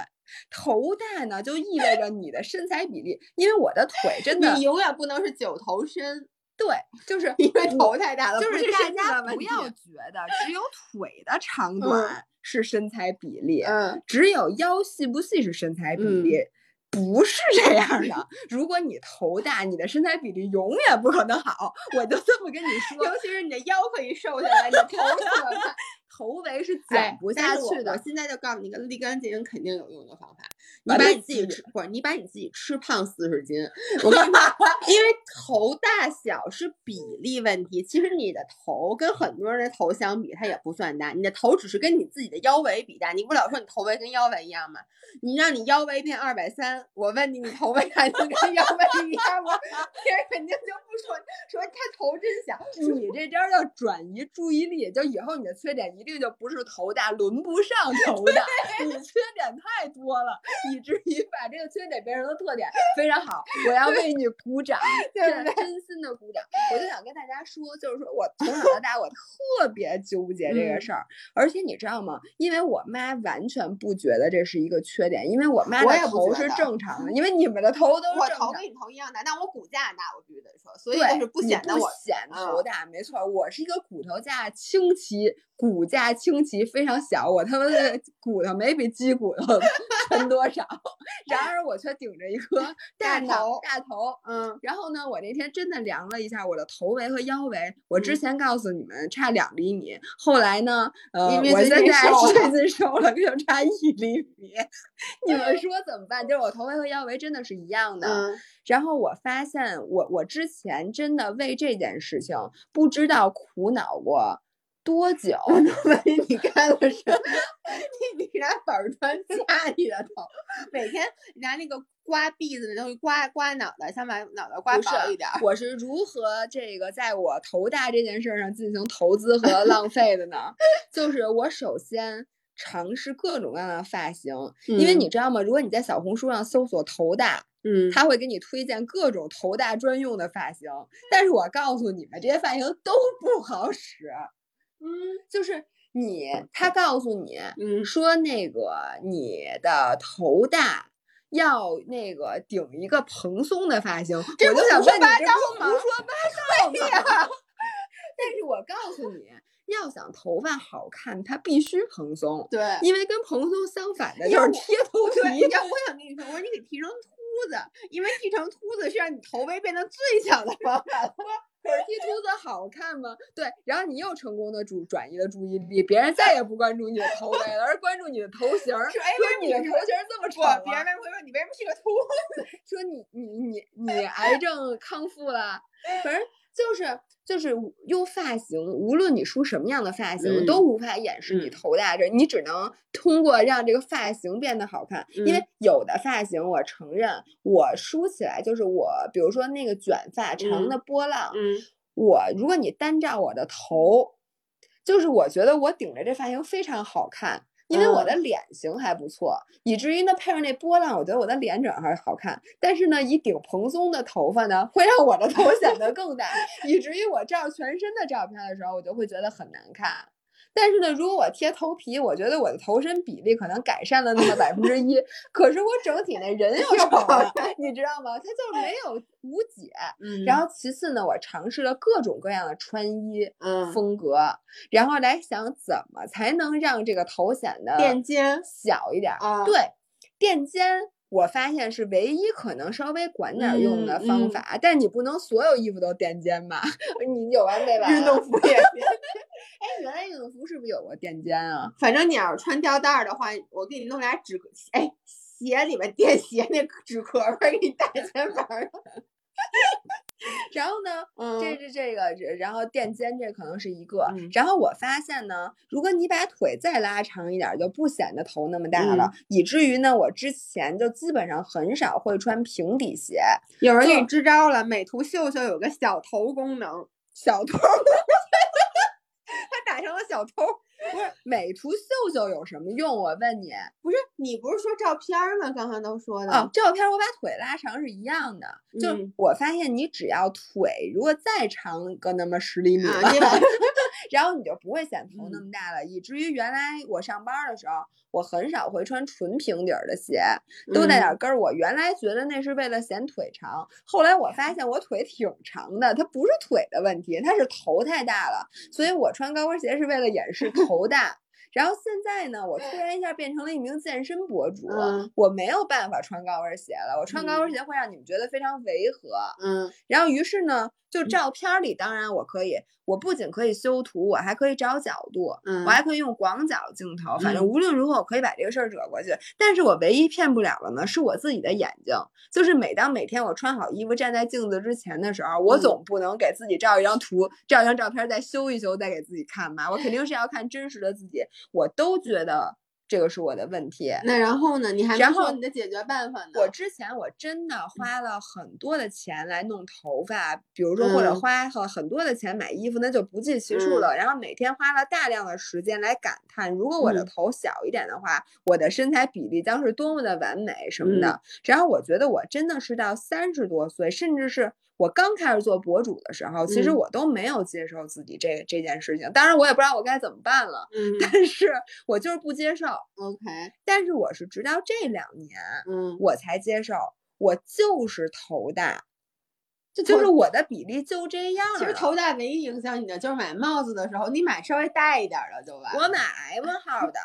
头大呢，就意味着你的身材比例，因为我的腿真的你永远不能是九头身，对，就是因为头太大了，就是大家不要觉得只有腿的长短是身材比例，嗯只有腰细不细是身材比嗯例。不是这样的，如果你头大，你的身材比例永远不可能好。我就这么跟你说，尤其是你的腰可以瘦下来，你的 头怎么办？头围是哎减不下去的。我现在就告诉你一个立竿见影、肯定有用的方法，你把你自己吃不是你把你自己吃胖四十斤，我跟你说，因为头大小是比例问题，其实你的头跟很多人的头相比，它也不算大，你的头只是跟你自己的腰围比大，你不老说你头围跟腰围一样吗？你让你腰围变二百三，我问你，你头围还能跟腰围一样吗？别人肯定就不说说他头真小，你这招叫转移注意力，就以后你的缺点一定就不是头大，轮不上头大，你缺点太多了，以至于把这个缺点变成了特点，非常好，我要为你鼓掌，对不对真真心的鼓掌。我就想跟大家说，就是说我从小到大我特别纠结这个嗯事儿，而且你知道吗？因为我妈完全不觉得这是一个缺点，因为我妈的头是正常的，因为你们的头都是我正常。头跟你头一样大，但我骨架大，我必须得说，所以是不显得我显头嗯大，没错，我是一个骨头架清奇，骨架清奇非常小，我他妈的骨头没比鸡骨头 沉多少，然而我却顶着一颗 大头大头。嗯然后呢，我那天真的量了一下我的头围和腰围，我之嗯前告诉你们差两厘米，后来呢，呃，我现在瘦 了最近瘦了，就差一厘米。你们说怎么办？就是我头围和腰围真的是一样的。嗯然后我发现我，我之前真的为这件事情不知道苦恼过多久。万一你干了什么？你你拿板儿砖掐你的头，每天拿那个刮篦子的东西刮刮脑袋，想把脑袋刮薄一点儿。我是如何这个在我头大这件事儿上进行投资和浪费的呢？就是我首先尝试各种各样的发型，因为嗯你知道吗？如果你在小红书上搜索头大，嗯，他会给你推荐各种头大专用的发型，但是我告诉你们，这些发型都不好使。嗯就是你，他告诉你，嗯说那个你的头大。要那个顶一个蓬松的发型，我就想问你，胡说八这不胡说八道吗？但是我告诉你，要想头发好看，它必须蓬松，对。因为跟蓬松相反的就是贴头对，皮。要我想跟你说，我说你给剃成子，因为剃成秃子是让你头围变得最小的方法。可是剃秃子好看吗？对，然后你又成功的主转移了注意力，别人再也不关注你的头围了，而关注你的头型儿。说哎，你的头型这么丑、啊，？别人会问你为什么是个秃子？说你你你你癌症康复了，反正就是就是用发型，无论你梳什么样的发型，嗯都无法掩饰你嗯。头大这，你只能通过让这个发型变得好看。因为嗯。有的发型，我承认我梳起来就是我，比如说那个卷发长的波浪，嗯。我如果你单照我的头，就是我觉得我顶着这发型非常好看，因为我的脸型还不错，以至于呢配上那波浪，我觉得我的脸整还好看。但是呢，一顶蓬松的头发呢，会让我的头 显得更大，以至于我照全身的照片的时候，我就会觉得很难看。但是呢，如果我贴头皮，我觉得我的头身比例可能改善了那么百分之一，可是我整体那人又丑了，你知道吗？它就没有无解。嗯然后其次呢，我尝试了各种各样的穿衣嗯风格，然后来想怎么才能让这个头显得垫肩小一点对，垫肩。我发现是唯一可能稍微管点儿用的嗯嗯方法，但你不能所有衣服都垫肩吧？你有完没完？运动服也是。哎，原来运动服是不是有个垫肩啊？反正你要是穿吊带儿的话，我给你弄俩纸壳，哎，鞋里面垫鞋那纸壳儿给你带 肩膀上。然后呢，这嗯这这个，然后垫肩这可能是一个。嗯然后我发现呢，如果你把腿再拉长一点儿，就不显得头那么大了，以至于呢，我之前就基本上很少会穿平底鞋。有人给你支招了，美图秀秀有个小头功能，小偷成了小偷。不是美图秀秀有什么用？我问你不是你不是说照片儿吗？刚刚都说的。啊，照片我把腿拉长是一样的，就嗯我发现你只要腿如果再长个那么十厘米 然后你就不会显头那嗯么大了，以至于原来我上班的时候，我很少会穿纯平底儿的鞋，都带点跟儿。我原来觉得那是为了显腿长，后来我发现我腿挺长的，它不是腿的问题，它是头太大了，所以我穿高跟鞋是为了掩饰 头头大。然后现在呢，我突然一下变成了一名健身博主，嗯我没有办法穿高跟鞋了。我穿高跟嗯鞋会让你们觉得非常违和。嗯然后于是呢，就嗯照片儿里，当然我可以，我不仅可以修图，我还可以找角度，嗯我还可以用广角镜头。反正嗯无论如何，我可以把这个事儿惹过去。但是我唯一骗不了的呢，是我自己的眼睛。就是每当每天我穿好衣服站在镜子之前的时候，我嗯总不能给自己照一张图，照一张照片再修一修，再给自己看吧。我肯定是要看真实的自己。我都觉得这个是我的问题。那然后呢？你还说你的解决办法呢。我之前我真的花了很多的钱来弄头发，比如说或者嗯花了很多的钱买衣服，那就不计其数了。然后每天花了大量的时间来感叹，如果我的嗯头小一点的话，我的身材比例将是多么的完美什么嗯的。然后我觉得我真的是到三十多岁，甚至是。我刚开始做博主的时候，其实嗯我都没有接受自己这这件事情。当然，我也不知道我该怎么办了，嗯但是我就是不接受。，OK，但是我是直到这两年，嗯，我才接受，我就是头大，就就是我的比例就这样其实头大唯一影响你的就是买帽子的时候，你买稍微大一点儿的就完。我买 M 号的，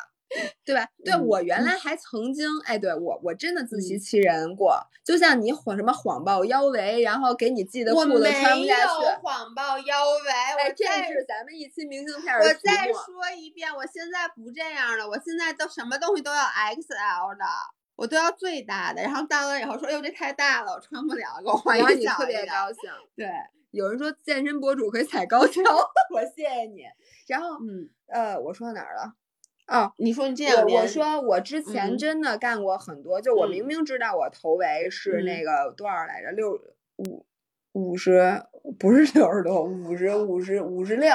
对吧？对、嗯我原来还曾经，哎，对我我真的自欺嗯欺人过，就像你谎什么谎报腰围，然后给你寄的裤子没穿不下去。有谎报腰围，我再是咱们一期明信片儿我再。说一遍，我现在不这样了，我现在都什么东西都要 XL 的，我都要最大的。然后到了以后说，哎呦这太大了，我穿不了，给我换一然后个小你特别高兴，对，有人说健身博主可以踩高跷，我谢谢你。然后嗯，呃，我说到哪儿了？哦，你说你这样我年，我说我之前嗯真的干过很多，就我嗯明明知道我头围是嗯那个多少来着，六五五十不是六十多，五十五十五十六，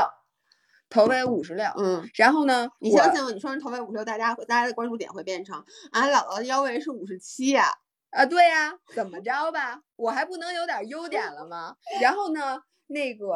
头围五十六。嗯，然后呢，你相信我，你说人头围五十六，大家大家的关注点会变成俺姥姥的腰围是五十七呀，啊，对呀、怎么着吧，我还不能有点优点了吗？然后呢，那个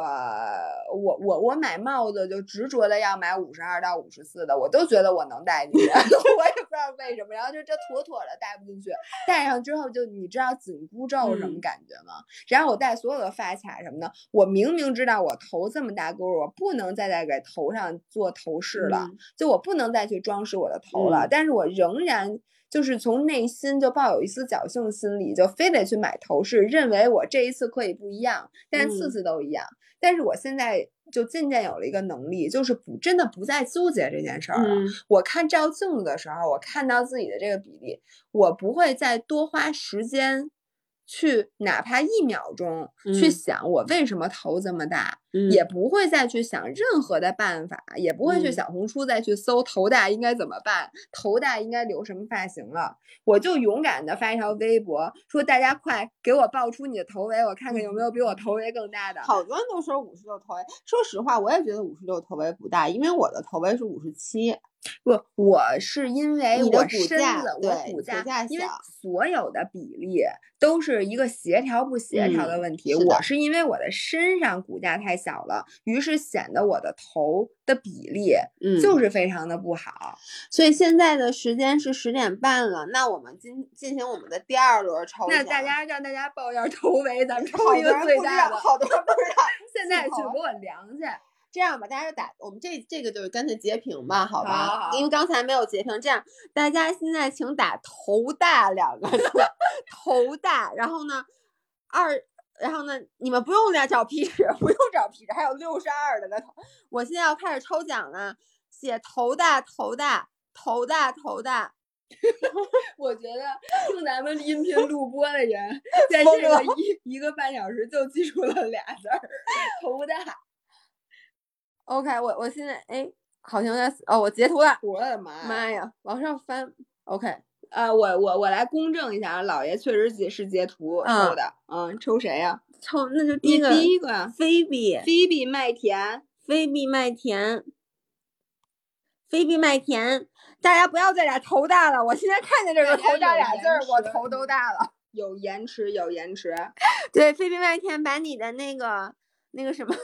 我我我买帽子就执着的要买五十二到五十四的，我都觉得我能戴进去，我也不知道为什么。然后就这妥妥的戴不进去，戴上之后就你知道紧箍咒什么嗯感觉吗？然后我戴所有的发卡什么的，我明明知道我头这么大个儿，我不能再再给头上做头饰了，嗯就我不能再去装饰我的头了，嗯但是我仍然就是从内心就抱有一丝侥幸心理，就非得去买头饰，认为我这一次可以不一样，但是次嗯次都一样。但是我现在就渐渐有了一个能力，就是不真的不再纠结这件事儿了。嗯我看照镜子的时候，我看到自己的这个比例，我不会再多花时间去哪怕一秒钟去嗯想我为什么头这么大，嗯也不会再去想任何的办法，也不会去嗯小红书再去搜头大应该怎么办，头大应该留什么发型了。我就勇敢的发一条微博，说大家快给我报出你的头围，我看看有没有比我头围更大的。好多人都说五十六头围，说实话，我也觉得五十六头围不大，因为我的头围是五十七。不，我是因为我身架子，我对骨骨架，因为所有的比例都是一个协调不协调的嗯问题。是我是因为我的身上骨架太小了，于是显得我的头的比例嗯就是非常的不好。所以现在的时间是十点半了，那我们进进行我们的第二轮抽。那大家让大家报一下头围，咱们抽一个最大的。好多人不知道。现在去给我量去。这样吧，大家就打我们这这个就是干脆截屏吧，好吧？好好因为刚才没有截屏，这样大家现在请打“头大”两个字，头大。然后呢，二，然后呢，你们不用来找皮尺，不用找皮尺，还有六十二的呢。我现在要开始抽奖了，写头大头大头大头大。我觉得听咱们音频录播的人，在这个一一个半小时就记住了俩字儿“头大 OK，我我现在哎，好像在哦，我截图了”。。我的妈呀！妈呀，往上翻。OK，呃，我我我来公证一下啊，姥爷确实截是截图嗯抽的，嗯，抽谁呀、抽那就第第一个第一个菲比。菲比麦田，菲比麦田，菲比麦田，大家不要再俩头大了。我现在看见这个头大俩字我头都大了。有延迟，有延迟。对，菲比麦田，把你的那个那个什么，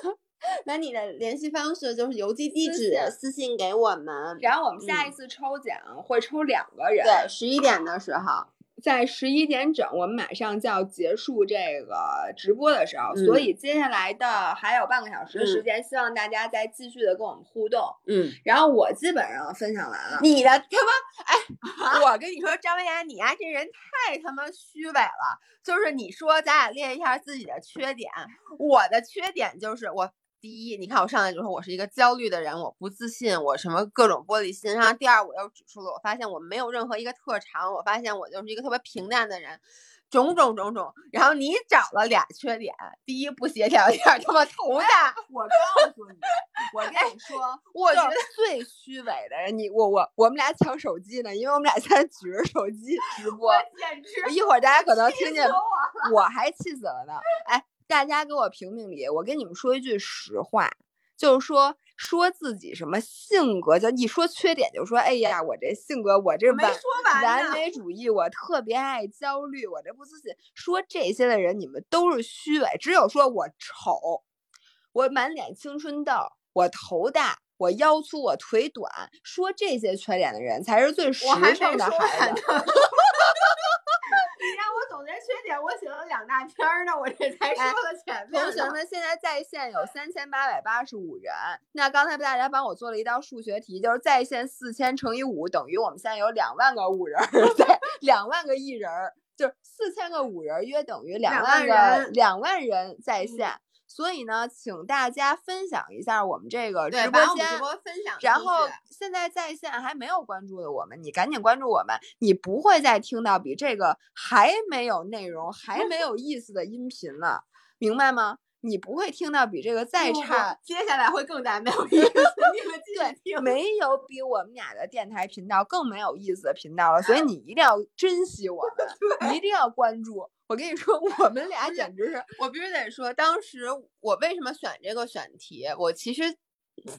把你的联系方式，就是邮寄地址私信给我们。然后我们下一嗯次抽奖会抽两个人，对，十一点的时候，在十一点整，我们马上就要结束这个直播的时候，嗯所以接下来的还有半个小时的时嗯间，希望大家再继续的跟我们互动。嗯，然后我基本上分享完了，你的他妈，哎，我跟你说，张文雅，你呀、这人太他妈虚伪了。就是你说咱俩列一下自己的缺点，我的缺点就是我。第一，你看我上来就说我是一个焦虑的人，我不自信，我什么各种玻璃心。然后第二，我又指出了，我发现我没有任何一个特长，我发现我就是一个特别平淡的人，种种种种。然后你找了俩缺点，第一不协调，第二他妈头大。我告诉你，我跟你说，我觉得最虚伪的人，你我我我们俩抢手机呢，因为我们俩现在举着手机直播，一会儿大家可能听见，我还气死了呢。哎，大家给我评评理，我跟你们说一句实话，就是说说自己什么性格，就一说缺点就说，哎呀，我这性格，我这完美主义，我特别爱焦虑，我这不自信。说这些的人，你们都是虚伪，只有说我丑，我满脸青春痘，我头大。我腰粗，我腿短，说这些缺点的人才是最实我还没诚的说孩子。总结缺点，我写了两大篇儿呢，我这才说哎了前。同学们，现在在线有三千八百八十五人。那刚才大家帮我做了一道数学题，就是在线四千乘以五等于我们现在有两万个五人儿 在，两万个一人儿，就是四千个五人儿约等于两两万万个人两万人在嗯线。所以呢，请大家分享一下我们这个，直播间把我们直。播分享。然后现在在线还没有关注的我们，你赶紧关注我们，你不会再听到比这个还没有内容、还 没有意思的音频了，明白吗？你不会听到比这个再差，接下来会更加没有意思。你们继续听。没有比我们俩的电台频道更没有意思的频道了，所以 你一定要珍惜我们，一定要关注。我跟你说，我们俩简直是我必须得说，当时我为什么选这个选题？我其实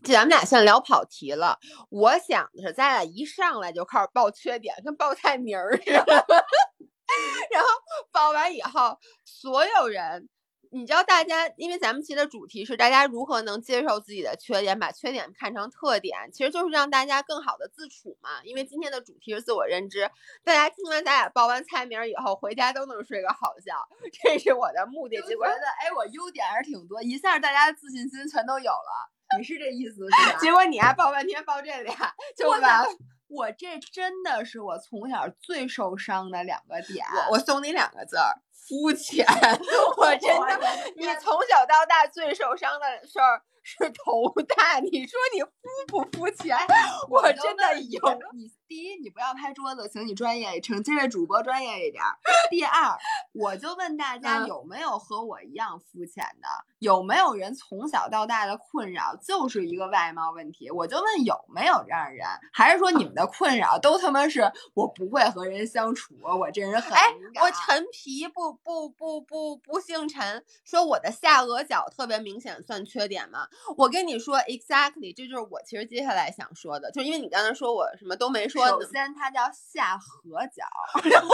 咱们俩现在聊跑题了。我想的是，咱俩一上来就开始报缺点，跟报菜名儿似的。然后报完以后，所有人。你知道大家，因为咱们期的主题是大家如何能接受自己的缺点，把缺点看成特点，其实就是让大家更好的自处嘛。因为今天的主题是自我认知，大家听完咱俩报完菜名儿以后，回家都能睡个好觉，这是我的目的。结果觉得哎，我优点还是挺多，一下大家的自信心全都有了。你是这意思是吧？结果你还报半天报这俩，就我完。我这真的是我从小最受伤的两个点。我我送你两个字儿：肤浅。我真的，你从小到大最受伤的事儿。是头大，你说你肤不肤浅？我真的有。你第一，你不要拍桌子，请你专业，请这位主播专业一点。第二，我就问大家有没有和我一样肤浅的？有没有人从小到大的困扰就是一个外貌问题？我就问有没有这样的人？还是说你们的困扰都他妈是我不会和人相处，我这人很哎，我陈皮不不不不不姓陈，说我的下颚角特别明显，算缺点吗？我跟你说，exactly，这就是我其实接下来想说的，就因为你刚才说我什么都没说。首先，它叫下颌角，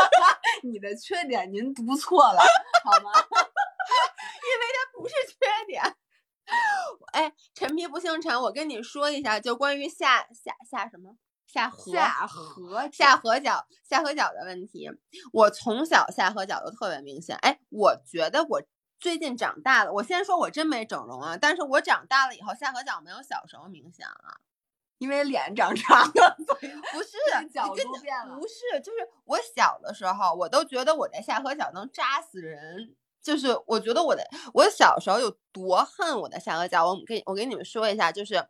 你的缺点您读错了，好吗？因为它不是缺点。哎，陈皮不姓陈，我跟你说一下，就关于下下下什么下颌下颌下颌角下颌角的问题，我从小下颌角就特别明显。哎，我觉得我。最近长大了，我先说，我真没整容啊，但是我长大了以后，下颌角没有小时候明显了，因为脸长长了，不是角度变了，不是，就是我小的时候，我都觉得我的下颌角能扎死人，就是我觉得我的，我小时候有多恨我的下颌角，我给我给你们说一下，就是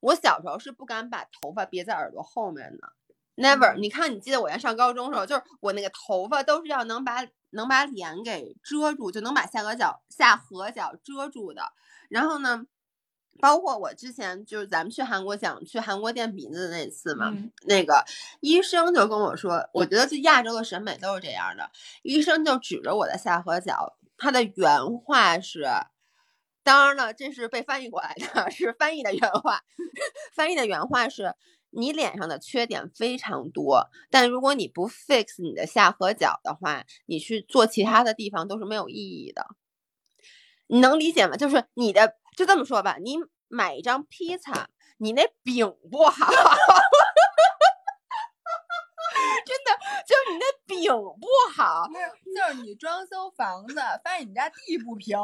我小时候是不敢把头发别在耳朵后面的，never，你看，你记得我原上高中时候，就是我那个头发都是要能把。能把脸给遮住，就能把下颌角、下颌角遮住的。然后呢，包括我之前就是咱们去韩国想去韩国垫鼻子的那次嘛，那个医生就跟我说，我觉得就亚洲的审美都是这样的。医生就指着我的下颌角，他的原话是，当然了，这是被翻译过来的，是翻译的原话。翻译的原话是。你脸上的缺点非常多，但如果你不 fix 你的下颌角的话，你去做其他的地方都是没有意义的。你能理解吗？就是你的，就这么说吧，你买一张披萨，你那饼不好，真的，就是你那饼不好，就是你装修房子，发现你们家地不平。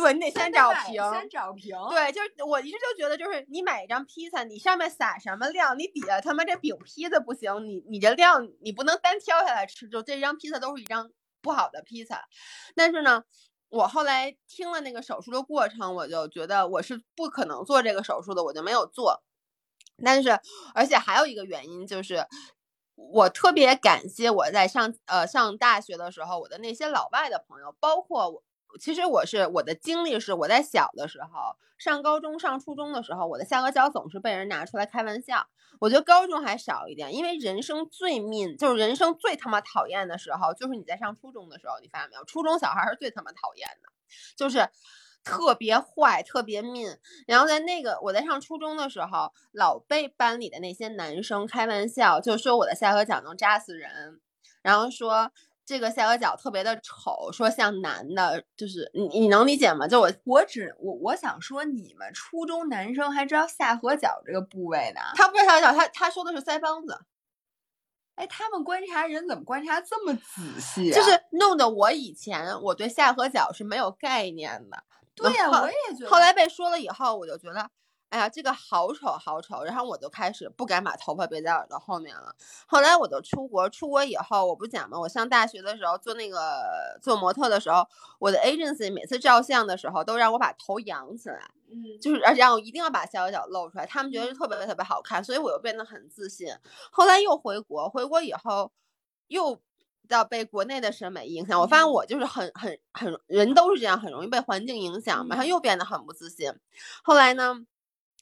对你得先找平，先找平。对，就是我一直就觉得，就是你买一张披萨，你上面撒什么料，你底下他妈这饼坯子不行，你你这料你不能单挑下来吃，就这张披萨都是一张不好的披萨。但是呢，我后来听了那个手术的过程，我就觉得我是不可能做这个手术的，我就没有做。但是，而且还有一个原因就是，我特别感谢我在上呃上大学的时候，我的那些老外的朋友，包括我。其实我是我的经历是我在小的时候上高中上初中的时候，我的下颌角总是被人拿出来开玩笑。我觉得高中还少一点，因为人生最命就是人生最他妈讨厌的时候，就是你在上初中的时候。你发现没有？初中小孩是最他妈讨厌的，就是特别坏、特别命。然后在那个我在上初中的时候，老被班里的那些男生开玩笑，就说我的下颌角能扎死人，然后说。这个下颌角特别的丑，说像男的，就是你你能理解吗？就我我只我我想说，你们初中男生还知道下颌角这个部位呢？他不是下颌角，他他说的是腮帮子。哎，他们观察人怎么观察这么仔细？就是弄得我以前我对下颌角是没有概念的。对呀，我也觉得。后来被说了以后，我就觉得。哎呀，这个好丑好丑，然后我就开始不敢把头发别在耳朵后面了。后来我就出国，出国以后我不讲吗？我上大学的时候做那个做模特的时候，我的 agency 每次照相的时候都让我把头扬起来，嗯，就是而且让我一定要把下颌角露出来，他们觉得特别特别好看，所以我又变得很自信。后来又回国，回国以后又到被国内的审美影响，我发现我就是很很很人都是这样，很容易被环境影响，然后又变得很不自信。后来呢？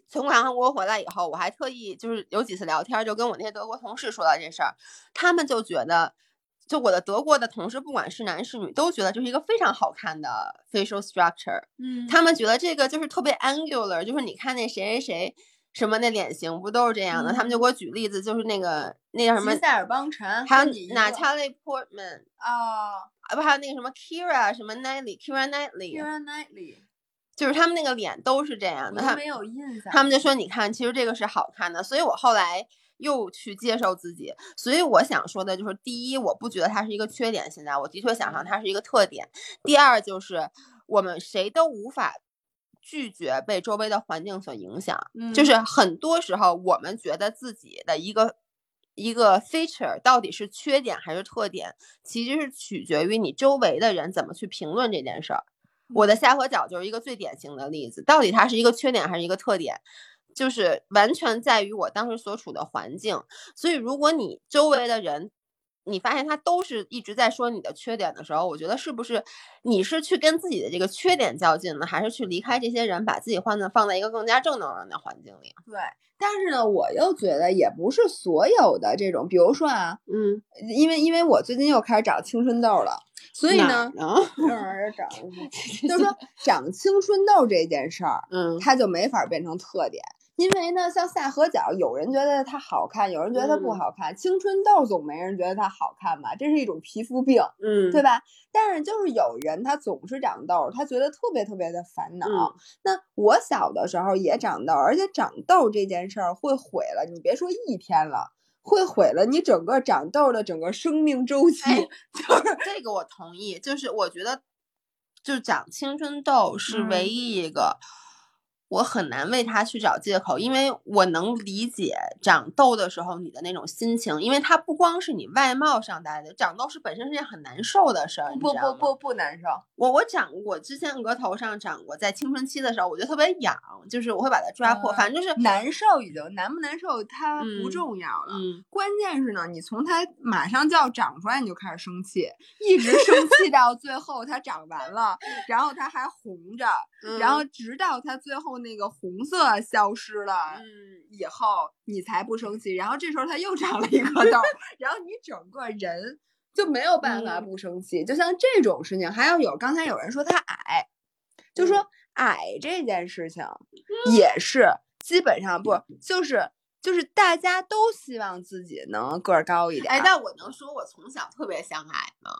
从韩国回来以后，我还特意就是有几次聊天，就跟我那些德国同事说到这事儿，他们就觉得，就我的德国的同事，不管是男是女，都觉得这是一个非常好看的 facial structure。嗯，他们觉得这个就是特别 angular，就是你看那谁谁谁什么那脸型不都是这样的？他们就给我举例子，就是那个那叫什么塞尔邦辰，还有 Natalie Portman 啊，不还有那个什么 Kira 什么 Knightley，Kira Knightley，Kira Knightley。就是他们那个脸都是这样的，他没有印象。他们就说：“你看，其实这个是好看的。”所以我后来又去接受自己。所以我想说的就是：第一，我不觉得它是一个缺点，现在我的确想象它是一个特点。第二，就是我们谁都无法拒绝被周围的环境所影响。就是很多时候，我们觉得自己的一个一个 feature 到底是缺点还是特点，其实是取决于你周围的人怎么去评论这件事儿。我的下颌角就是一个最典型的例子，到底它是一个缺点还是一个特点，就是完全在于我当时所处的环境。所以，如果你周围的人，你发现他都是一直在说你的缺点的时候，我觉得是不是你是去跟自己的这个缺点较劲呢，还是去离开这些人，把自己换的放在一个更加正能量的环境里？对，但是呢，我又觉得也不是所有的这种，比如说啊，嗯，因为因为我最近又开始长青春痘了，所以呢，然这玩意儿长，就是说长青春痘这件事儿，嗯，它就没法变成特点。因为呢，像下颌角，有人觉得它好看，有人觉得它不好看。青春痘总没人觉得它好看吧？这是一种皮肤病，嗯，对吧？但是就是有人他总是长痘，他觉得特别特别的烦恼。嗯那我小的时候也长痘，而且长痘这件事儿会毁了你，别说一天了，会毁了你整个长痘的整个生命周期。哎 就是这个我同意，就是我觉得，就长青春痘是嗯唯一一个。我很难为他去找借口，因为我能理解长痘的时候你的那种心情，因为它不光是你外貌上带的，长痘是本身是件很难受的事儿。不不不不难受。我我长我，之前额头上长过，在青春期的时候，我觉得特别痒，就是我会把它抓破，嗯反正就是难受已经难不难受，它不嗯重要了。嗯，关键是呢，你从它马上就要长出来，你就开始生气，一直生 气到最后它长完了，然后它还红着，然后直到它最后那个红色消失了嗯以后，你才不生气。然后这时候它又长了一颗 痘，然后你整个人就没有办法嗯不生气。就像这种事情，还要有刚才有人说他矮，就说矮这件事情也是基本上不就是。就是大家都希望自己能个儿高一点儿。哎，但我能说我从小特别想矮吗？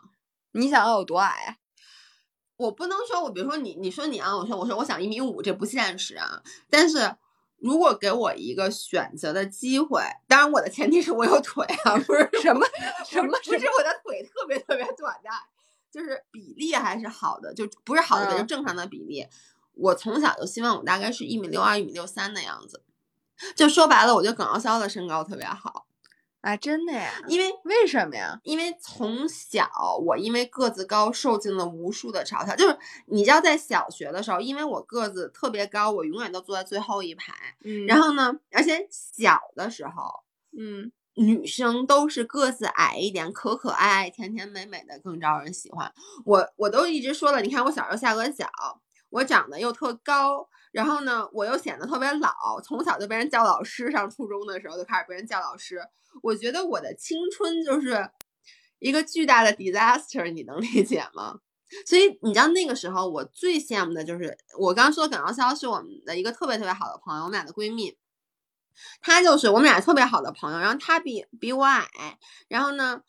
你想要有多矮啊？我不能说我，比如说你，你说你啊，我说我说我想一米五，这不现实啊。但是如果给我一个选择的机会，当然我的前提是我有腿啊，不是什么什么，不是我的腿特别特别短的，就是比例还是好的，就不是好的，就嗯正常的比例。我从小就希望我大概是一米六二、一米六三的样子。就说白了，我觉得耿傲潇的身高特别好，啊，真的呀？因为为什么呀？因为从小我因为个子高受尽了无数的嘲笑，就是你知道在小学的时候，因为我个子特别高，我永远都坐在最后一排。嗯然后呢，而且小的时候，嗯女生都是个子矮一点，可可爱爱、甜甜美美的更招人喜欢。我我都一直说了，你看我小时候下颌小，我长得又特高，然后呢，我又显得特别老，从小就被人叫老师，上初中的时候就开始被人叫老师。我觉得我的青春就是一个巨大的 disaster，你能理解吗？所以你知道那个时候我最羡慕的就是我刚刚说的耿傲潇是我们的一个特别特别好的朋友，我们俩的闺蜜。她就是我们俩特别好的朋友，然后她比比我矮，然后呢，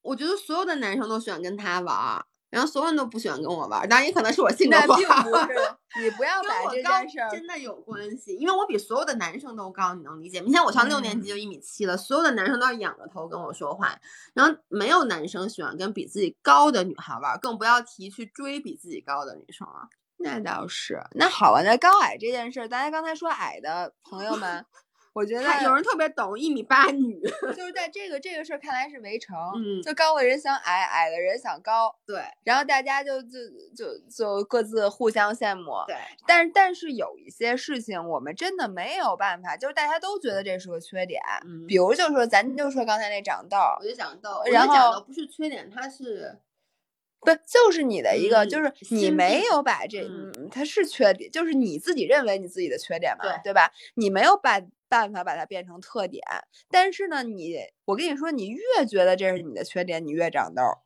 我觉得所有的男生都喜欢跟她玩儿，然后所有人都不喜欢跟我玩儿，当然也可能是我性格不好。不是，你不要把这件事儿真的有关系，因为我比所有的男生都高，你能理解吗？你像我上六年级就一米七了，所有的男生都要仰着头跟我说话，然后没有男生喜欢跟比自己高的女孩玩，更不要提去追比自己高的女生了。那倒是。那好啊，那高矮这件事儿，大家刚才说矮的朋友们，我觉得有人特别懂一米八女，就是在这个这个事儿看来是围城，嗯就高的人想矮，矮的人想高，对然后大家就就就就各自互相羡慕。对，但是但是有一些事情我们真的没有办法，就是大家都觉得这是个缺点，嗯比如就说咱就说刚才那长痘儿，我就长痘，然后不是缺点，它是不就是你的一个，嗯就是你没有把这，嗯嗯，它是缺点，就是你自己认为你自己的缺点嘛，对对吧？你没有把办法把它变成特点，但是呢，你我跟你说，你越觉得这是你的缺点，你越长痘儿。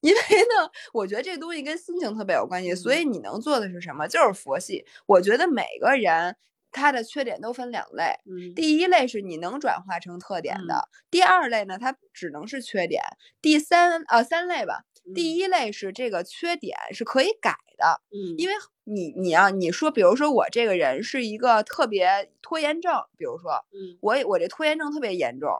因为呢，我觉得这东西跟心情特别有关系，所以你能做的是什么？就是佛系。我觉得每个人他的缺点都分两类，嗯第一类是你能转化成特点的，第二类呢，它只能是缺点，第三呃三类吧。第一一类是这个缺点是可以改的，嗯因为你你要你说，比如说我这个人是一个特别拖延症，比如说嗯我我这拖延症特别严重，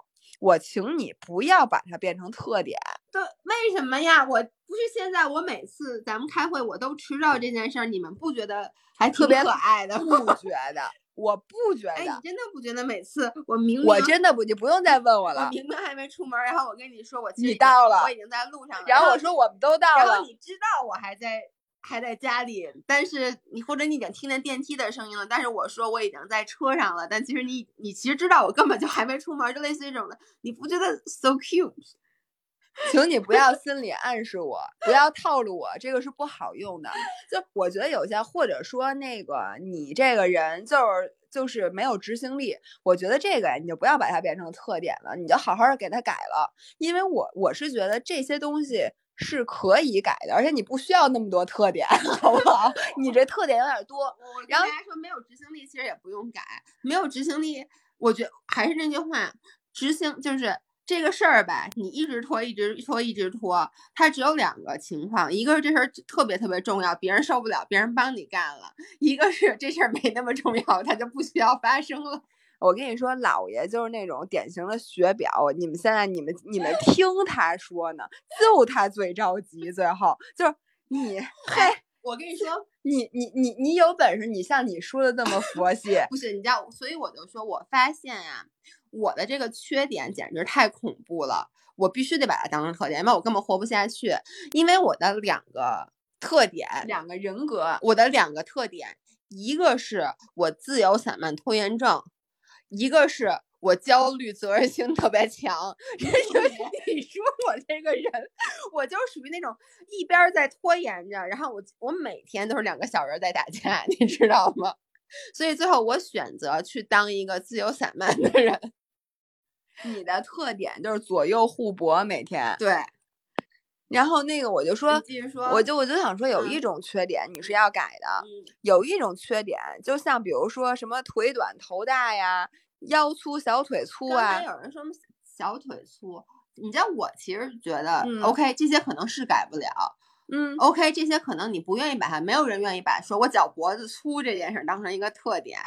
我请你不要把它变成特点。对，为什么呀？我不是现在，我每次咱们开会我都迟到这件事儿，你们不觉得还特别可爱的？不觉得，我不觉哎，你，真的不觉得每次我明明我真的不，你不用再问我了我了。明明还没出门，然后我跟你说我其实你到了我已经在路上了，然后后我说我们都到了然后，你知道我还在还在家里，但是你或者你已经听见电梯的声音了，但是我说我已经在车上了，但其实你你其实知道我根本就还没出门，就类似于这种的，你不觉得 so cute？请你不要心理暗示我，不要套路我，这个是不好用的。就我觉得有些，或者说那个你这个人就是就是没有执行力，我觉得这个呀，你就不要把它变成特点了，你就好好的给它改了。因为我我是觉得这些东西是可以改的，而且你不需要那么多特点，好不好？你这特点有点多。然后大家说，没有执行力其实也不用改，没有执行力，我觉还是那句话，执行就是这个事儿吧，你一直拖，一直拖，一直拖，它只有两个情况，一个是这事儿特别特别重要，别人受不了，别人帮你干了；一个是这事儿没那么重要，它就不需要发生了。我跟你说，姥爷就是那种典型的学表。你们现在你们你们听他说呢，就他最着急，最后就是你，嘿，我跟你说，你你你你有本事，你像你说的这么佛系，不是，你知道，所以我就说，我发现呀、我的这个缺点简直太恐怖了，我必须得把它当成特点，要不然我根本活不下去。因为我的两个特点，两个人格，我的两个特点，一个是我自由散漫拖延症，一个是我焦虑责任心特别强。就 是你说我这个人，我就属于那种一边儿在拖延着，然后我我每天都是两个小人儿在打架，你知道吗？所以最后我选择去当一个自由散漫的人。你的特点就是左右互搏，每天。对，然后那个我就说我就我就想说，有一嗯种缺点你是要改的，嗯有一种缺点，就像比如说什么腿短头大呀，腰粗小腿粗啊才，有人说小腿粗，你知道我其实觉得、嗯 OK，这些可能是改不了。嗯，OK，这些可能你不愿意把它，没有人愿意把说我脚脖子粗这件事儿当成一个特点。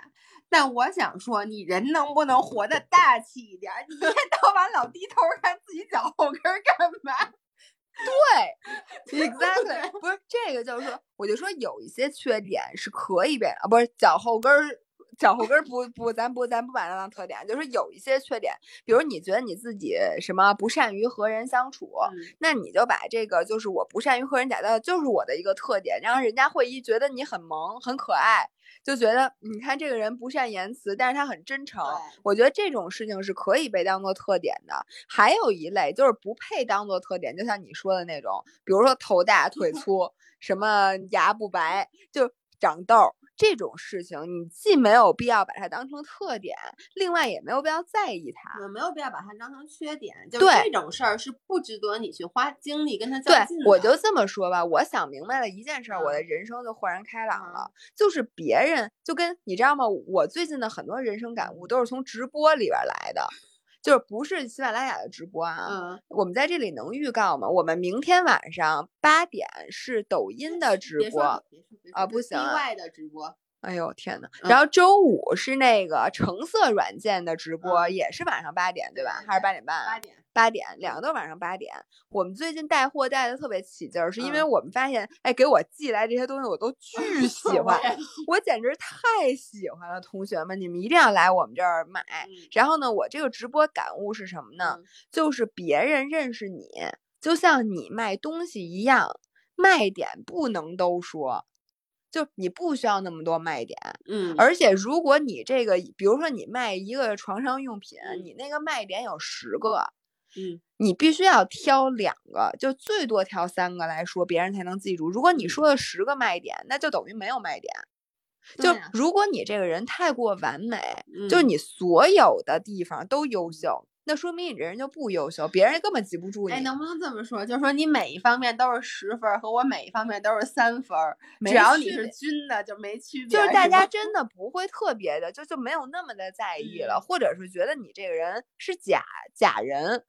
但我想说，你人能不能活得大气一点儿？你一天到晚老低头看自己脚后跟儿干嘛？对，exactly，不是这个，就是说，我就说有一些缺点是可以被啊，不是脚后跟儿，脚后跟儿不不，咱不咱不把它当特点，就是有一些缺点，比如你觉得你自己什么不善于和人相处，嗯那你就把这个就是我不善于和人打交道，就是我的一个特点，然后人家会一觉得你很萌很可爱，就觉得你看这个人不善言辞，但是他很真诚。我觉得这种事情是可以被当做特点的。还有一类就是不配当做特点，就像你说的那种，比如说头大腿粗，什么牙不白，就长痘儿。这种事情，你既没有必要把它当成特点，另外也没有必要在意它。我没有必要把它当成缺点，就对这种事儿是不值得你去花精力跟他较劲，的我就这么说吧，我想明白了一件事儿，我的嗯人生就豁然开朗嗯了。就是别人就跟你知道吗？我最近的很多人生感悟都是从直播里边儿来的，就是不是喜马拉雅的直播啊。嗯，我们在这里能预告吗？我们明天晚上八点是抖音的直播。啊不行啊 DY 的直播，哎呦天呐，嗯然后周五是那个橙色软件的直播，嗯也是晚上八点，对吧？还是八点半啊？八点。八点，两个都是晚上八点。我们最近带货带的特别起劲儿，是因为嗯我们发现，哎，给我寄来这些东西我都巨 喜欢，我简直太喜欢了。同学们，你们一定要来我们这儿买。嗯然后呢，我这个直播感悟是什么呢？嗯就是别人认识你，就像你卖东西一样，卖点不能都说。就你不需要那么多卖点，嗯，而且如果你这个，比如说你卖一个床上用品，嗯你那个卖点有十个，嗯你必须要挑两个，就最多挑三个来说，别人才能记住。如果你说了十个卖点，那就等于没有卖点。就如果你这个人太过完美，就是你所有的地方都优秀，那说明你这人就不优秀，别人根本记不住你。哎，能不能这么说？就是说你每一方面都是十分儿，和我每一方面都是三分儿，只要你是均的就没区别。就是大家真的不会特别的，就就没有那么的在意了，嗯或者是觉得你这个人是假假人，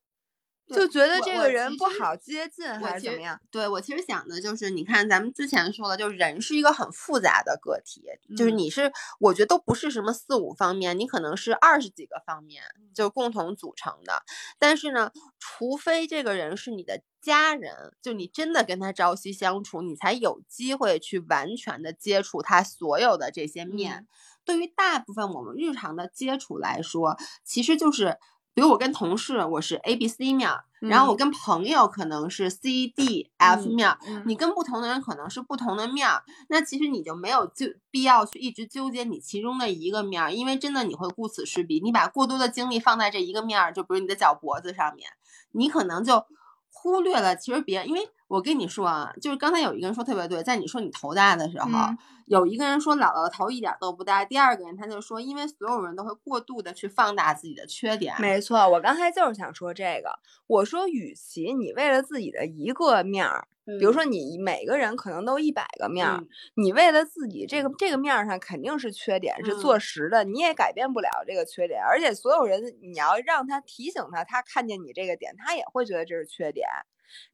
就觉得这个人不好接近还是怎么样？对我其实想的就是，你看咱们之前说的，就是人是一个很复杂的个体，就是嗯你是，我觉得都不是什么四五方面，你可能是二十几个方面就共同组成的。但是呢，除非这个人是你的家人，就你真的跟他朝夕相处，你才有机会去完全的接触他所有的这些面。嗯对于大部分我们日常的接触来说，其实就是，比如我跟同事我是 A、B、C 面儿，然后我嗯。跟朋友可能是 C、D、F 嗯面儿，嗯。你。跟不同的人可能是不同的面儿，那其实你就没有就必要去一直纠结你其中的一个面儿，因为真的你会顾此失彼，你把过多的精力放在这一个面儿，就比如你的脚脖子上面，你可能就忽略了其实别人，因为我跟你说啊，就是刚才有一个人说特别对，在你说你头大的时候，嗯有一个人说姥姥的头一点儿都不大，第二个人他就说，因为所有人都会过度的去放大自己的缺点，没错，我刚才就是想说这个。我说，与其你为了自己的一个面儿，比比如说你每个人可能都一百个面儿，嗯你为了自己这个这个面儿上肯定是缺点，是嗯坐实的，你也改变不了这个缺点。而且所有人，你要让他提醒他，他看见你这个点，他也会觉得这是缺点。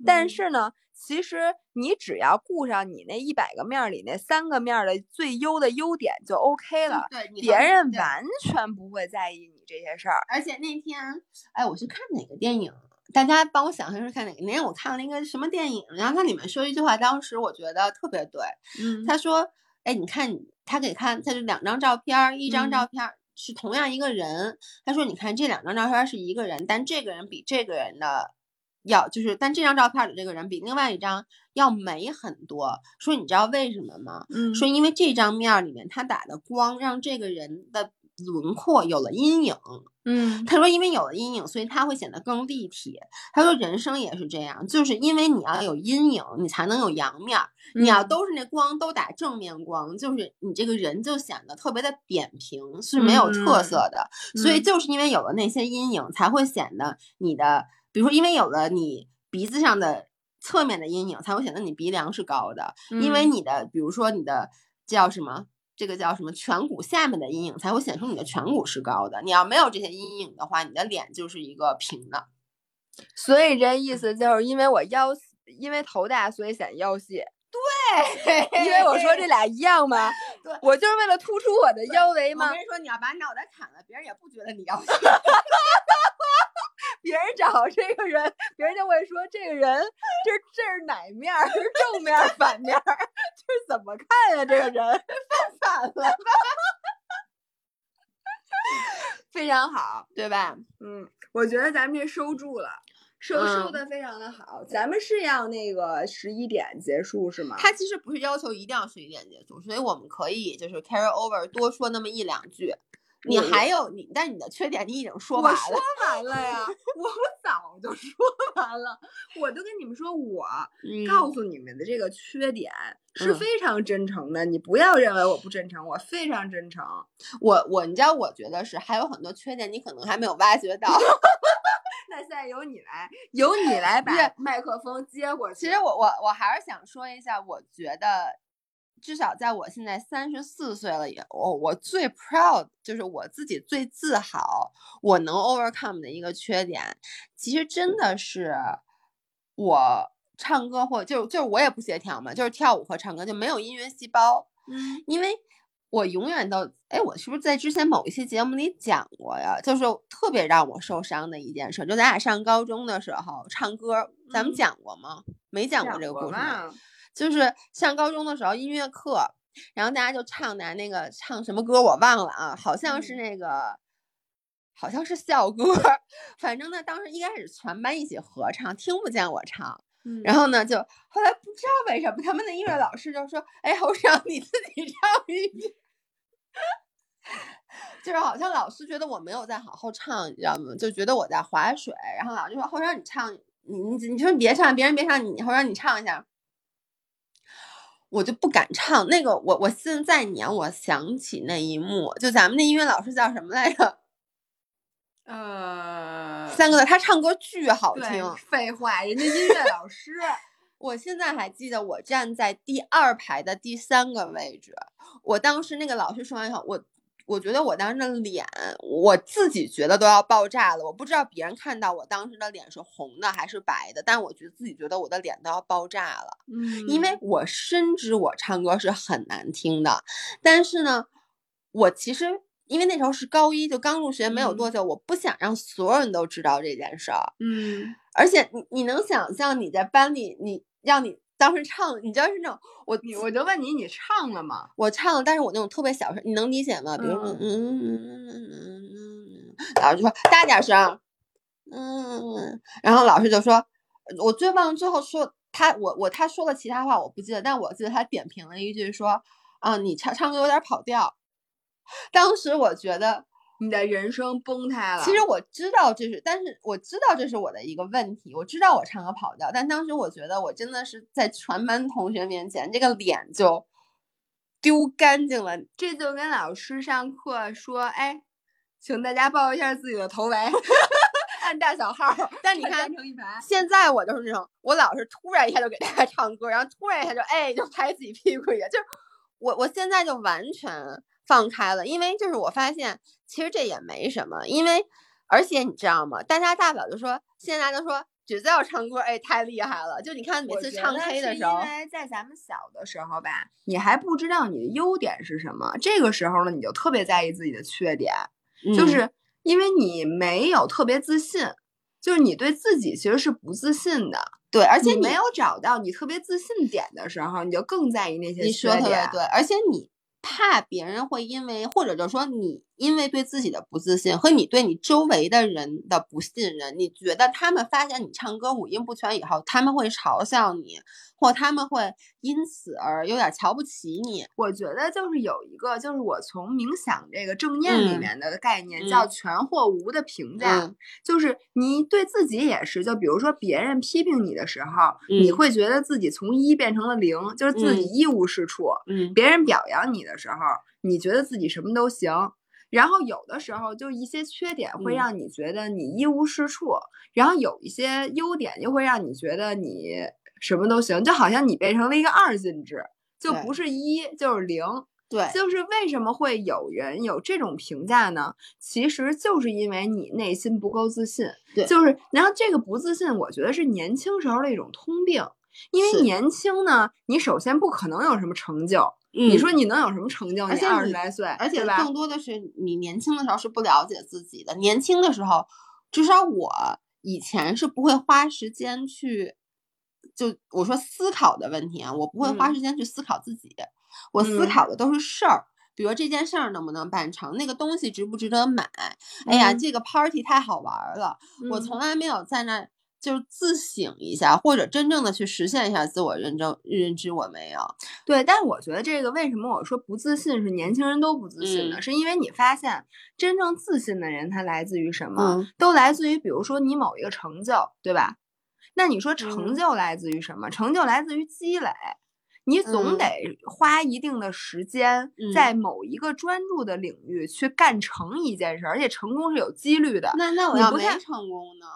但嗯是呢，其实你只要顾上你那一百个面儿里那三个面儿的最优的优点就 OK 了，对，别人完全不会在意你这些事儿。而且那天，哎，我是看哪个电影？大家帮我想想是看哪个？那天我看了一个什么电影，然后它里面说一句话，当时我觉得特别对。嗯他说：“哎，你看，他给看，他就两张照片儿，一张嗯照片儿是同样一个人。他说，你看这两张照片儿是一个人，但这个人比这个人的要就是，但这张照片儿里这个人比另外一张要美很多。说你知道为什么吗？嗯说因为这张面儿里面他打的光让这个人的轮廓有了阴影。”嗯他说，因为有了阴影，所以他会显得更立体。他说，人生也是这样，就是因为你要有阴影，你才能有阳面儿。你要嗯都是那光都打正面光，就是你这个人就显得特别的扁平，是没有特嗯色的。所以嗯就是因为有了那些阴影，才会显得你的，比如说，因为有了你鼻子上的侧面的阴影，才会显得你鼻梁是高的。因为嗯你的，比如说你的叫什么？这个叫什么？颧骨下面的阴影才会显出你的颧骨是高的。你要没有这些阴影的话，你的脸就是一个平的。所以这意思就是因为我腰，因为头大，所以显腰细。对因为我说这俩一样吗 对？我就是为了突出我的腰围吗我跟？你说，你要把脑袋砍了，别人也不觉得你腰细。别人找这个人，别人就会说这个人这这是哪面儿？是正面儿、反面儿？这是怎么看呀？这个人 犯反了，非常好，对吧？嗯，我觉得咱们这收住了。收收嗯的非常的好，咱们是要那个十一点结束是吗？他其实不是要求一定要十一点结束，所以我们可以就是 carry over 多说那么一两句。你还有你，但你的缺点你已经说完了。我说完了呀，我早就说完了，我都跟你们说，我嗯告诉你们的这个缺点是嗯非常真诚的，你不要认为我不真诚，我非常真诚。我我你知道，我觉得是还有很多缺点，你可能还没有挖掘到。那现在由你来，由你来把麦克风接过去。其实我我我还是想说一下，我觉得至少在我现在三十四岁了以后，我最 proud 就是我自己最自豪，我能 overcome 的一个缺点，其实真的是我唱歌或就就是我也不协调嘛，就是跳舞和唱歌就没有音乐细胞，嗯因为我永远都，哎，我是不是在之前某一期节目里讲过呀？就是特别让我受伤的一件事，就咱俩上高中的时候唱歌，咱们嗯讲过吗？没讲过这个故事？就是上高中的时候音乐课，然后大家就唱的那个唱什么歌我忘了啊，好像是嗯那个。好像是校歌，反正呢，当时一开始全班一起合唱，听不见我唱，嗯然后呢，就后来不知道为什么，他们的音乐老师就说：“哎，侯尚，你自己唱一句。”就是好像老师觉得我没有在好好唱，你知道吗？就觉得我在划水，然后老师说：“侯尚，你唱，你你你说你别唱，别人别唱，你侯尚你唱一下。”我就不敢唱那个，我我现在你让我想起那一幕，就咱们那音乐老师叫什么来着？呃，三个字，他唱歌巨好听。废话，人家音乐老师。我现在还记得，我站在第二排的第三个位置。我当时那个老师说完以后，我我觉得我当时的脸，我自己觉得都要爆炸了。我不知道别人看到我当时的脸是红的还是白的，但我觉得自己觉得我的脸都要爆炸了。嗯因为我深知我唱歌是很难听的，但是呢，我其实因为那时候是高一，就刚入学没有多久，我不想让所有人都知道这件事儿。嗯而且你你能想象你在班里，你让你当时唱，你知道是那种我你我就问你，你唱了吗？我唱了，但是我那种特别小声，你能理解吗？比如说，嗯嗯嗯嗯嗯嗯，老师就说大点声，嗯，然后老师就说，我最忘了最后说他我我他说了其他话我不记得，但我记得他点评了一句说，啊，你唱唱歌有点跑调。当时我觉得，你的人生崩塌了。其实我知道这是，但是我知道这是我的一个问题，我知道我唱歌跑调，但当时我觉得我真的是在全班同学面前，这个脸就丢干净了。这就跟老师上课说，哎，请大家报一下自己的头围，按大小号，但你看。现在我就是那种，我老是突然一下就给大家唱歌，然后突然一下就哎就拍自己屁股一下，就是我我现在就完全放开了，因为就是我发现其实这也没什么，因为而且你知道吗？大家大不了就说现在都说只在要唱歌，哎太厉害了，就你看每次唱 K 的时候因，为在咱们小的时候吧，你还不知道你的优点是什么，这个时候呢，你就特别在意自己的缺点，就嗯是因为你没有特别自信，就是你对自己其实是不自信的，对，而且你没有找到你特别自信点的时候，你就更在意那些你说缺点。特别对，而且你怕别人会因为，或者就是说你因为对自己的不自信和你对你周围的人的不信任，你觉得他们发现你唱歌五音不全以后，他们会嘲笑你，或他们会因此而有点瞧不起你。我觉得就是有一个，就是我从冥想这个正念里嗯面的概念、叫嗯。全或无的评价，嗯。就是你对自己也是，就比如说别人批评你的时候，你嗯。会觉得自己从一变成了零，就是自己嗯。一无是处；嗯。别人表扬你的时候，你觉得自己什么都行。然后有的时候就一些缺点会嗯让你觉得你一无是处，然后有一些优点又会让你觉得你什么都行，就好像你变成了一个二进制，就不是一就是零。对，就是为什么会有人有这种评价呢？其实就是因为你内心不够自信。对就是然后这个不自信，我觉得是年轻时候的一种通病。因为年轻呢，你首先不可能有什么成就。你嗯说你能有什么成就？你二十来岁，而且？更多的是你年轻的时候是不了解自己的。年轻的时候，至少我以前是不会花时间去，就我说思考的问题啊，我不会花嗯时间去思考自己，我思嗯考的都是事儿。比如这件事儿能不能办成，那个东西值不值得买？哎呀，嗯这个 party 太好玩儿了，我嗯从来没有在那儿就是自省一下，或者真正的去实现一下自我认证认知，我没有。对，但我觉得这个为什么我说不自信是年轻人都不自信呢？嗯是因为你发现真正自信的人他来自于什么？嗯都来自于比如说你某一个成就，对吧？那你说成嗯就来自于什么？成就来自于积累。你总嗯得花一定的时间，嗯在某一个专注的领域去干成一件事，而且成功是有几率的。那那我要没成功呢？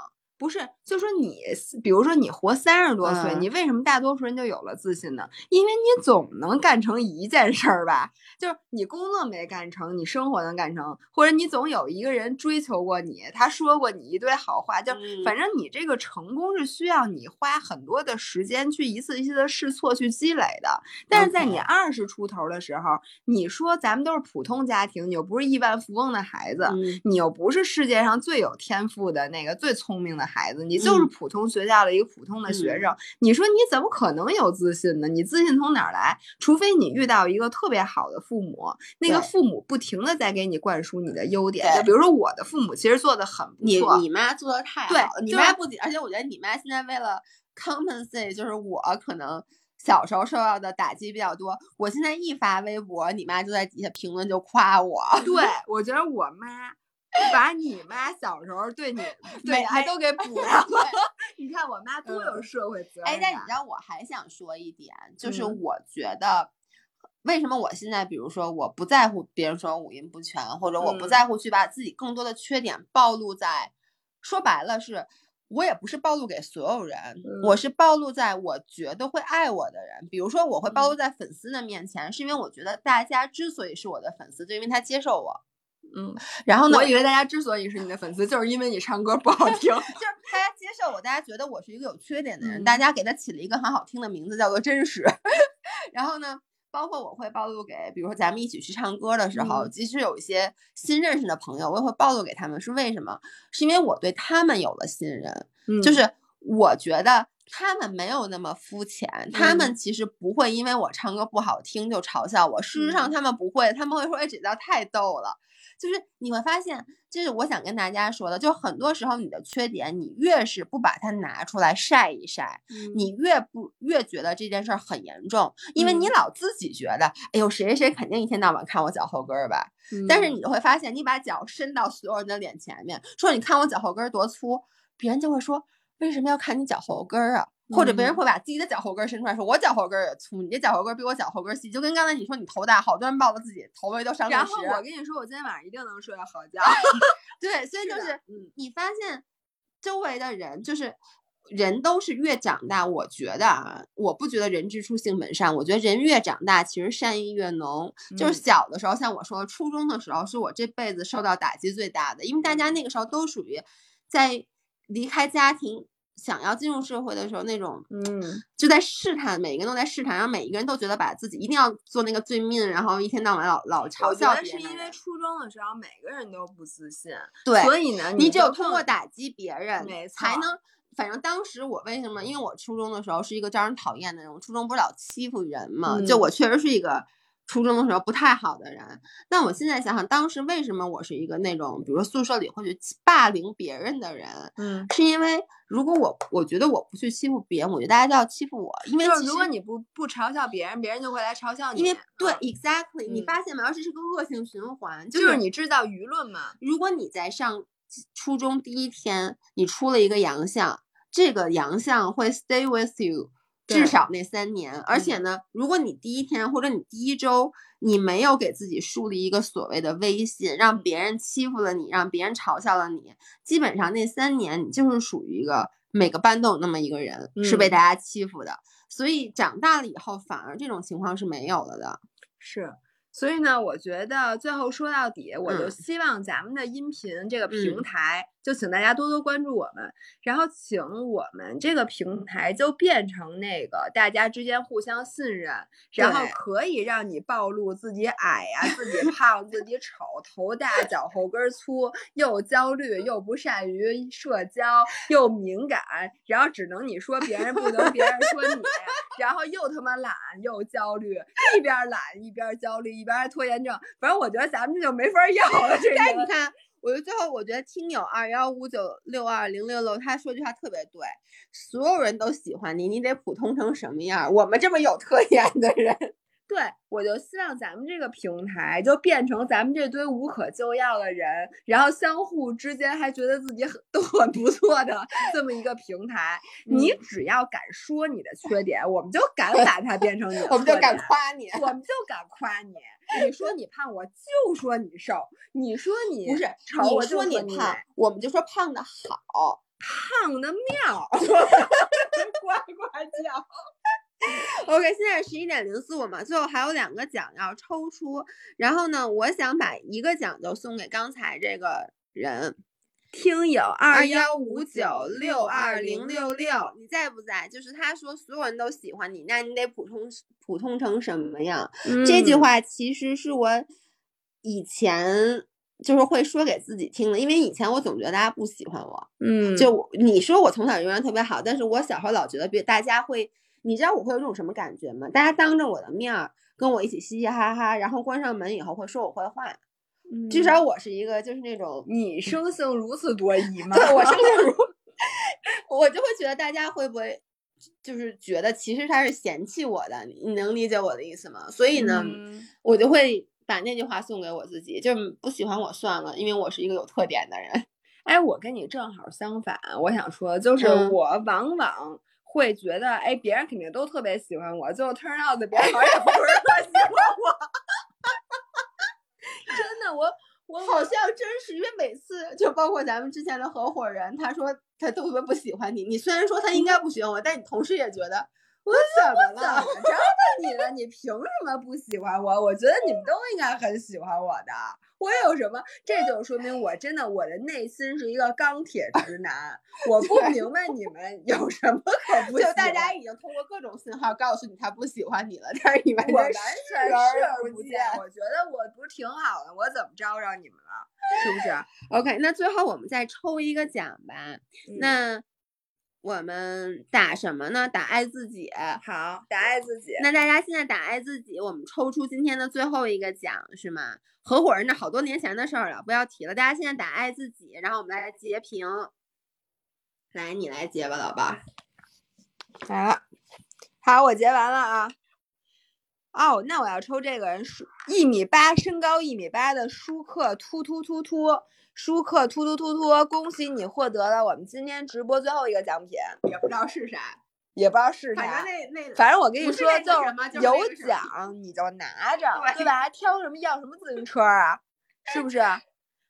不是，就说你，比如说你活三十多岁，嗯你为什么大多数人就有了自信呢？因为你总能干成一件事儿吧，就是你工作没干成，你生活能干成，或者你总有一个人追求过你，他说过你一堆好话，就嗯反正你这个成功是需要你花很多的时间去一次一次的试错去积累的。但是在你二十出头的时候，你说咱们都是普通家庭，你又不是亿万富翁的孩子，嗯你又不是世界上最有天赋的那个最聪明的孩子，你就是嗯普通学校的一个普通的学生。你说你怎么可能有自信呢？你自信从哪儿来？除非你遇到一个特别好的父母，那个父母不停的在给你灌输你的优点。就比如说我的父母其实做的很不你错，你你妈做的太好对了，你妈不仅，而且我觉得你妈现在为了 compensate，就是我可能小时候受到的打击比较多，我现在一发微博，你妈就在底下评论就夸我，对 我觉得我妈。把你妈小时候对你 对你还都给补 上了，你看我妈多有嗯社会责任哎，但你知道我还想说一点，就是嗯我觉得。为什么我现在，比如说，我不在乎别人说我五音不全，或者我不嗯在乎去把自己更多的缺点暴露在，说白了是，我也不是暴露给所有人，我是暴露在我觉得会爱我的人。比如说，我会暴露在粉丝的面前，是因为我觉得大家之所以是我的粉丝，就因为他接受我。嗯，然后呢？我以为大家之所以是你的粉丝，就是因为你唱歌不好听，就是大家接受我，大家觉得我是一个有缺点的人，大家给他起了一个很好听的名字，叫做真实。然后呢，包括我会暴露给，比如说咱们一起去唱歌的时候，即使有一些新认识的朋友，我也会暴露给他们，是为什么？是因为我对他们有了信任，就是我觉得他们没有那么肤浅，他们其实不会因为我唱歌不好听就嘲笑我。事实上，他们不会，他们会说：“哎，这道太逗了。”就是你会发现，这是我想跟大家说的，就很多时候你的缺点，你越是不把它拿出来晒一晒，你越不越觉得这件事儿很严重，因为你老自己觉得，哎呦，谁谁谁肯定一天到晚看我脚后跟儿吧。但是你就会发现，你把脚伸到所有人的脸前面，说你看我脚后跟儿多粗，别人就会说，为什么要看你脚后跟儿啊？或者别人会把自己的脚后跟伸出来，说我脚后跟也粗，你这脚后跟比我脚后跟细，就跟刚才你说你头大，好多人抱着自己头围都上然后我跟你说，我今天晚上一定能睡个好觉。对，所以就是你发现周围的人，就是人都是越长大，我觉得啊，我不觉得人之初性本善，我觉得人越长大，其实善意越浓。就是小的时候，像我说初中的时候，是我这辈子受到打击最大的，因为大家那个时候都属于在离开家庭。想要进入社会的时候，那种嗯，就在试探，每个人都在试探，然后每一个人都觉得把自己一定要做那个最命，然后一天到晚老老嘲笑别人。是因为初中的时候每个人都不自信，对，所以呢，你只有通过打击别人，没，才能。反正当时我为什么？因为我初中的时候是一个招人讨厌的人，我初中不是老欺负人嘛，就我确实是一个。初中的时候不太好的人，那我现在想想，当时为什么我是一个那种，比如说宿舍里会去霸凌别人的人？嗯，是因为如果我我觉得我不去欺负别人，我觉得大家都要欺负我，因为如果你不不嘲笑别人，别人就会来嘲笑你。因为对，exactly，你发现没有？这是个恶性循环，就是你制造舆论嘛。如果你在上初中第一天你出了一个洋相，这个洋相会 stay with you。至少那三年，而且呢，如果你第一天或者你第一周你没有给自己树立一个所谓的威信，让别人欺负了你，让别人嘲笑了你，基本上那三年你就是属于一个每个班都有那么一个人是被大家欺负的，所以长大了以后反而这种情况是没有了的，是。所以呢，我觉得最后说到底，我就希望咱们的音频这个平台，就请大家多多关注我们，然后请我们这个平台就变成那个大家之间互相信任，然后可以让你暴露自己矮呀、自己胖、自己丑、头大、脚后跟粗，又焦虑又不善于社交又敏感，然后只能你说别人，不能别人说你，然后又他妈懒又焦虑，一边懒一边焦虑。一边还拖延症，反正我觉得咱们这就没法要了。这 个你看，我就最后我觉得听友二幺五九六二零六六他说句话特别对，所有人都喜欢你，你得普通成什么样？我们这么有特点的人。对，我就希望咱们这个平台就变成咱们这堆无可救药的人，然后相互之间还觉得自己很都很不错的这么一个平台。你只要敢说你的缺点，我们就敢把它变成你的，我们就敢夸你，我们就敢夸你。你说你胖，我就说你瘦；你说你不是丑，我说你胖，我们就说胖的好，胖的妙，呱呱叫。OK，现在十一点零四，我们最后还有两个奖要抽出，然后呢，我想把一个奖就送给刚才这个人，听友二幺五九六二零六六，你在不在？就是他说所有人都喜欢你，那你得普通普通成什么样？这句话其实是我以前就是会说给自己听的，因为以前我总觉得大家不喜欢我，嗯，就你说我从小人缘特别好，但是我小时候老觉得别大家会。你知道我会有种什么感觉吗？大家当着我的面儿跟我一起嘻嘻哈哈，然后关上门以后会说我坏话。至少我是一个就是那种你生性如此多疑 吗？对我生性如，我就会觉得大家会不会就是觉得其实他是嫌弃我的？你能理解我的意思吗？所以呢，我就会把那句话送给我自己，就是不喜欢我算了，因为我是一个有特点的人。哎，我跟你正好相反，我想说就是我往往。会觉得，哎，别人肯定都特别喜欢我，最后 turn out 别人好像也不是特喜欢我。真的，我我好像真是，因为每次就包括咱们之前的合伙人，他说他特别不喜欢你。你虽然说他应该不喜欢我，但你同事也觉得我怎么了？怎么着的你了？你凭什么不喜欢我？我觉得你们都应该很喜欢我的。我有什么？这就说明我真的我的内心是一个钢铁直男。我不明白你们有什么可不喜就。大家已经通过各种信号告诉你他不喜欢你了，但是你完我完全全视视而而不见不见。。我觉得我不是挺好的，我怎么招惹你们了？是不是？OK，那最后我们再抽一个奖吧。嗯那我们打什么呢？打爱自己。好，打爱自己。那大家现在打爱自己，我们抽出今天的最后一个奖是吗？合伙人的好多年前的事儿了，不要提了。大家现在打爱自己，然后我们来截屏。来，你来截吧，老爸。来了，好，我截完了啊。哦，那我要抽这个人舒一米八，身高一米八的舒克突突突突，舒克突突突突，恭喜你获得了我们今天直播最后一个奖品，也不知道是啥，也不知道是啥反正。那那反正我跟你说，就有奖你就拿着，对对吧？还挑什么要什么自行车啊？是不是？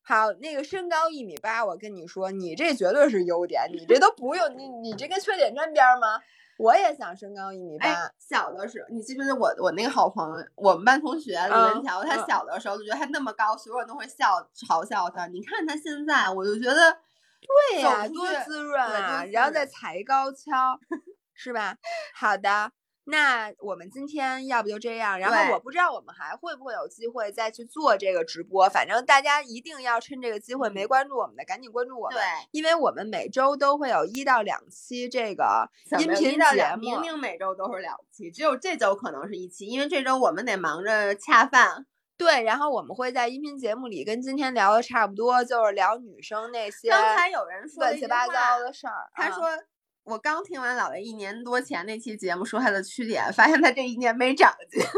好，那个身高一米八，我跟你说，你这绝对是优点，你这都不用，你你这跟缺点沾边儿吗？我也想身高一米八，哎，小的时候，你记不记得我我那个好朋友，我们班同学李嗯文桥，他嗯小的时候就觉得他那么高，所有人都会笑嘲笑他。你看他现在，我就觉得对呀、啊多滋润对啊！然后再踩一高跷，是吧？好的，那我们今天要不就这样，然后我不知道我们还会不会有机会再去做这个直播，反正大家一定要趁这个机会，没关注我们的赶紧关注我们，对，因为我们每周都会有一到两期这个音频节目两明。明每周都是两期，只有这周可能是一期，因为这周我们得忙着恰饭。对，然后我们会在音频节目里跟今天聊的差不多，就是聊女生那些刚才有人说了乱七八糟的事儿。啊他说。我刚听完姥爷一年多前那期节目说他的缺点，发现他这一年没长进。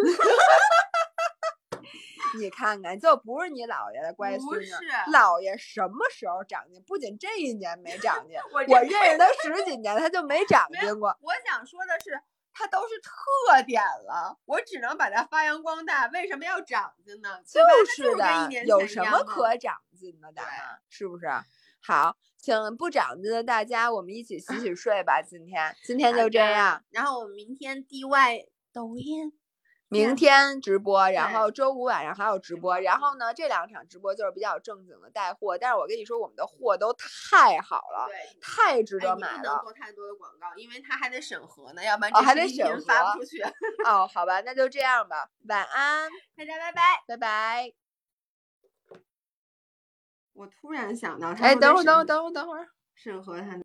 你看看，就不是你姥爷的乖不孙女，是姥爷什么时候长进？不仅这一年没长进，我我认识他十几年，他就没长进过。我想说的是，他都是特点了，我只能把它发扬光大。为什么要长进呢？就是的，年有什么可长进的？咱们是不是？好，请不长进的大家，我们一起洗洗 睡吧。今天，今天就这样。。然后我们明天 DY 抖音，明天直播，然后周五晚上还有直播，然后呢，这两场直播就是比较正经的带货，但是我跟你说，我们的货都太好了，对，太值哎，你不能得买了。做太多的广告，因为它还得审核呢，要不然哦这视频还得审核发不出去。哦，好吧，那就这样吧，晚安，大家拜拜。拜拜。我突然想到，他哎，等会儿，等会儿，审等会儿，等会儿。审核它。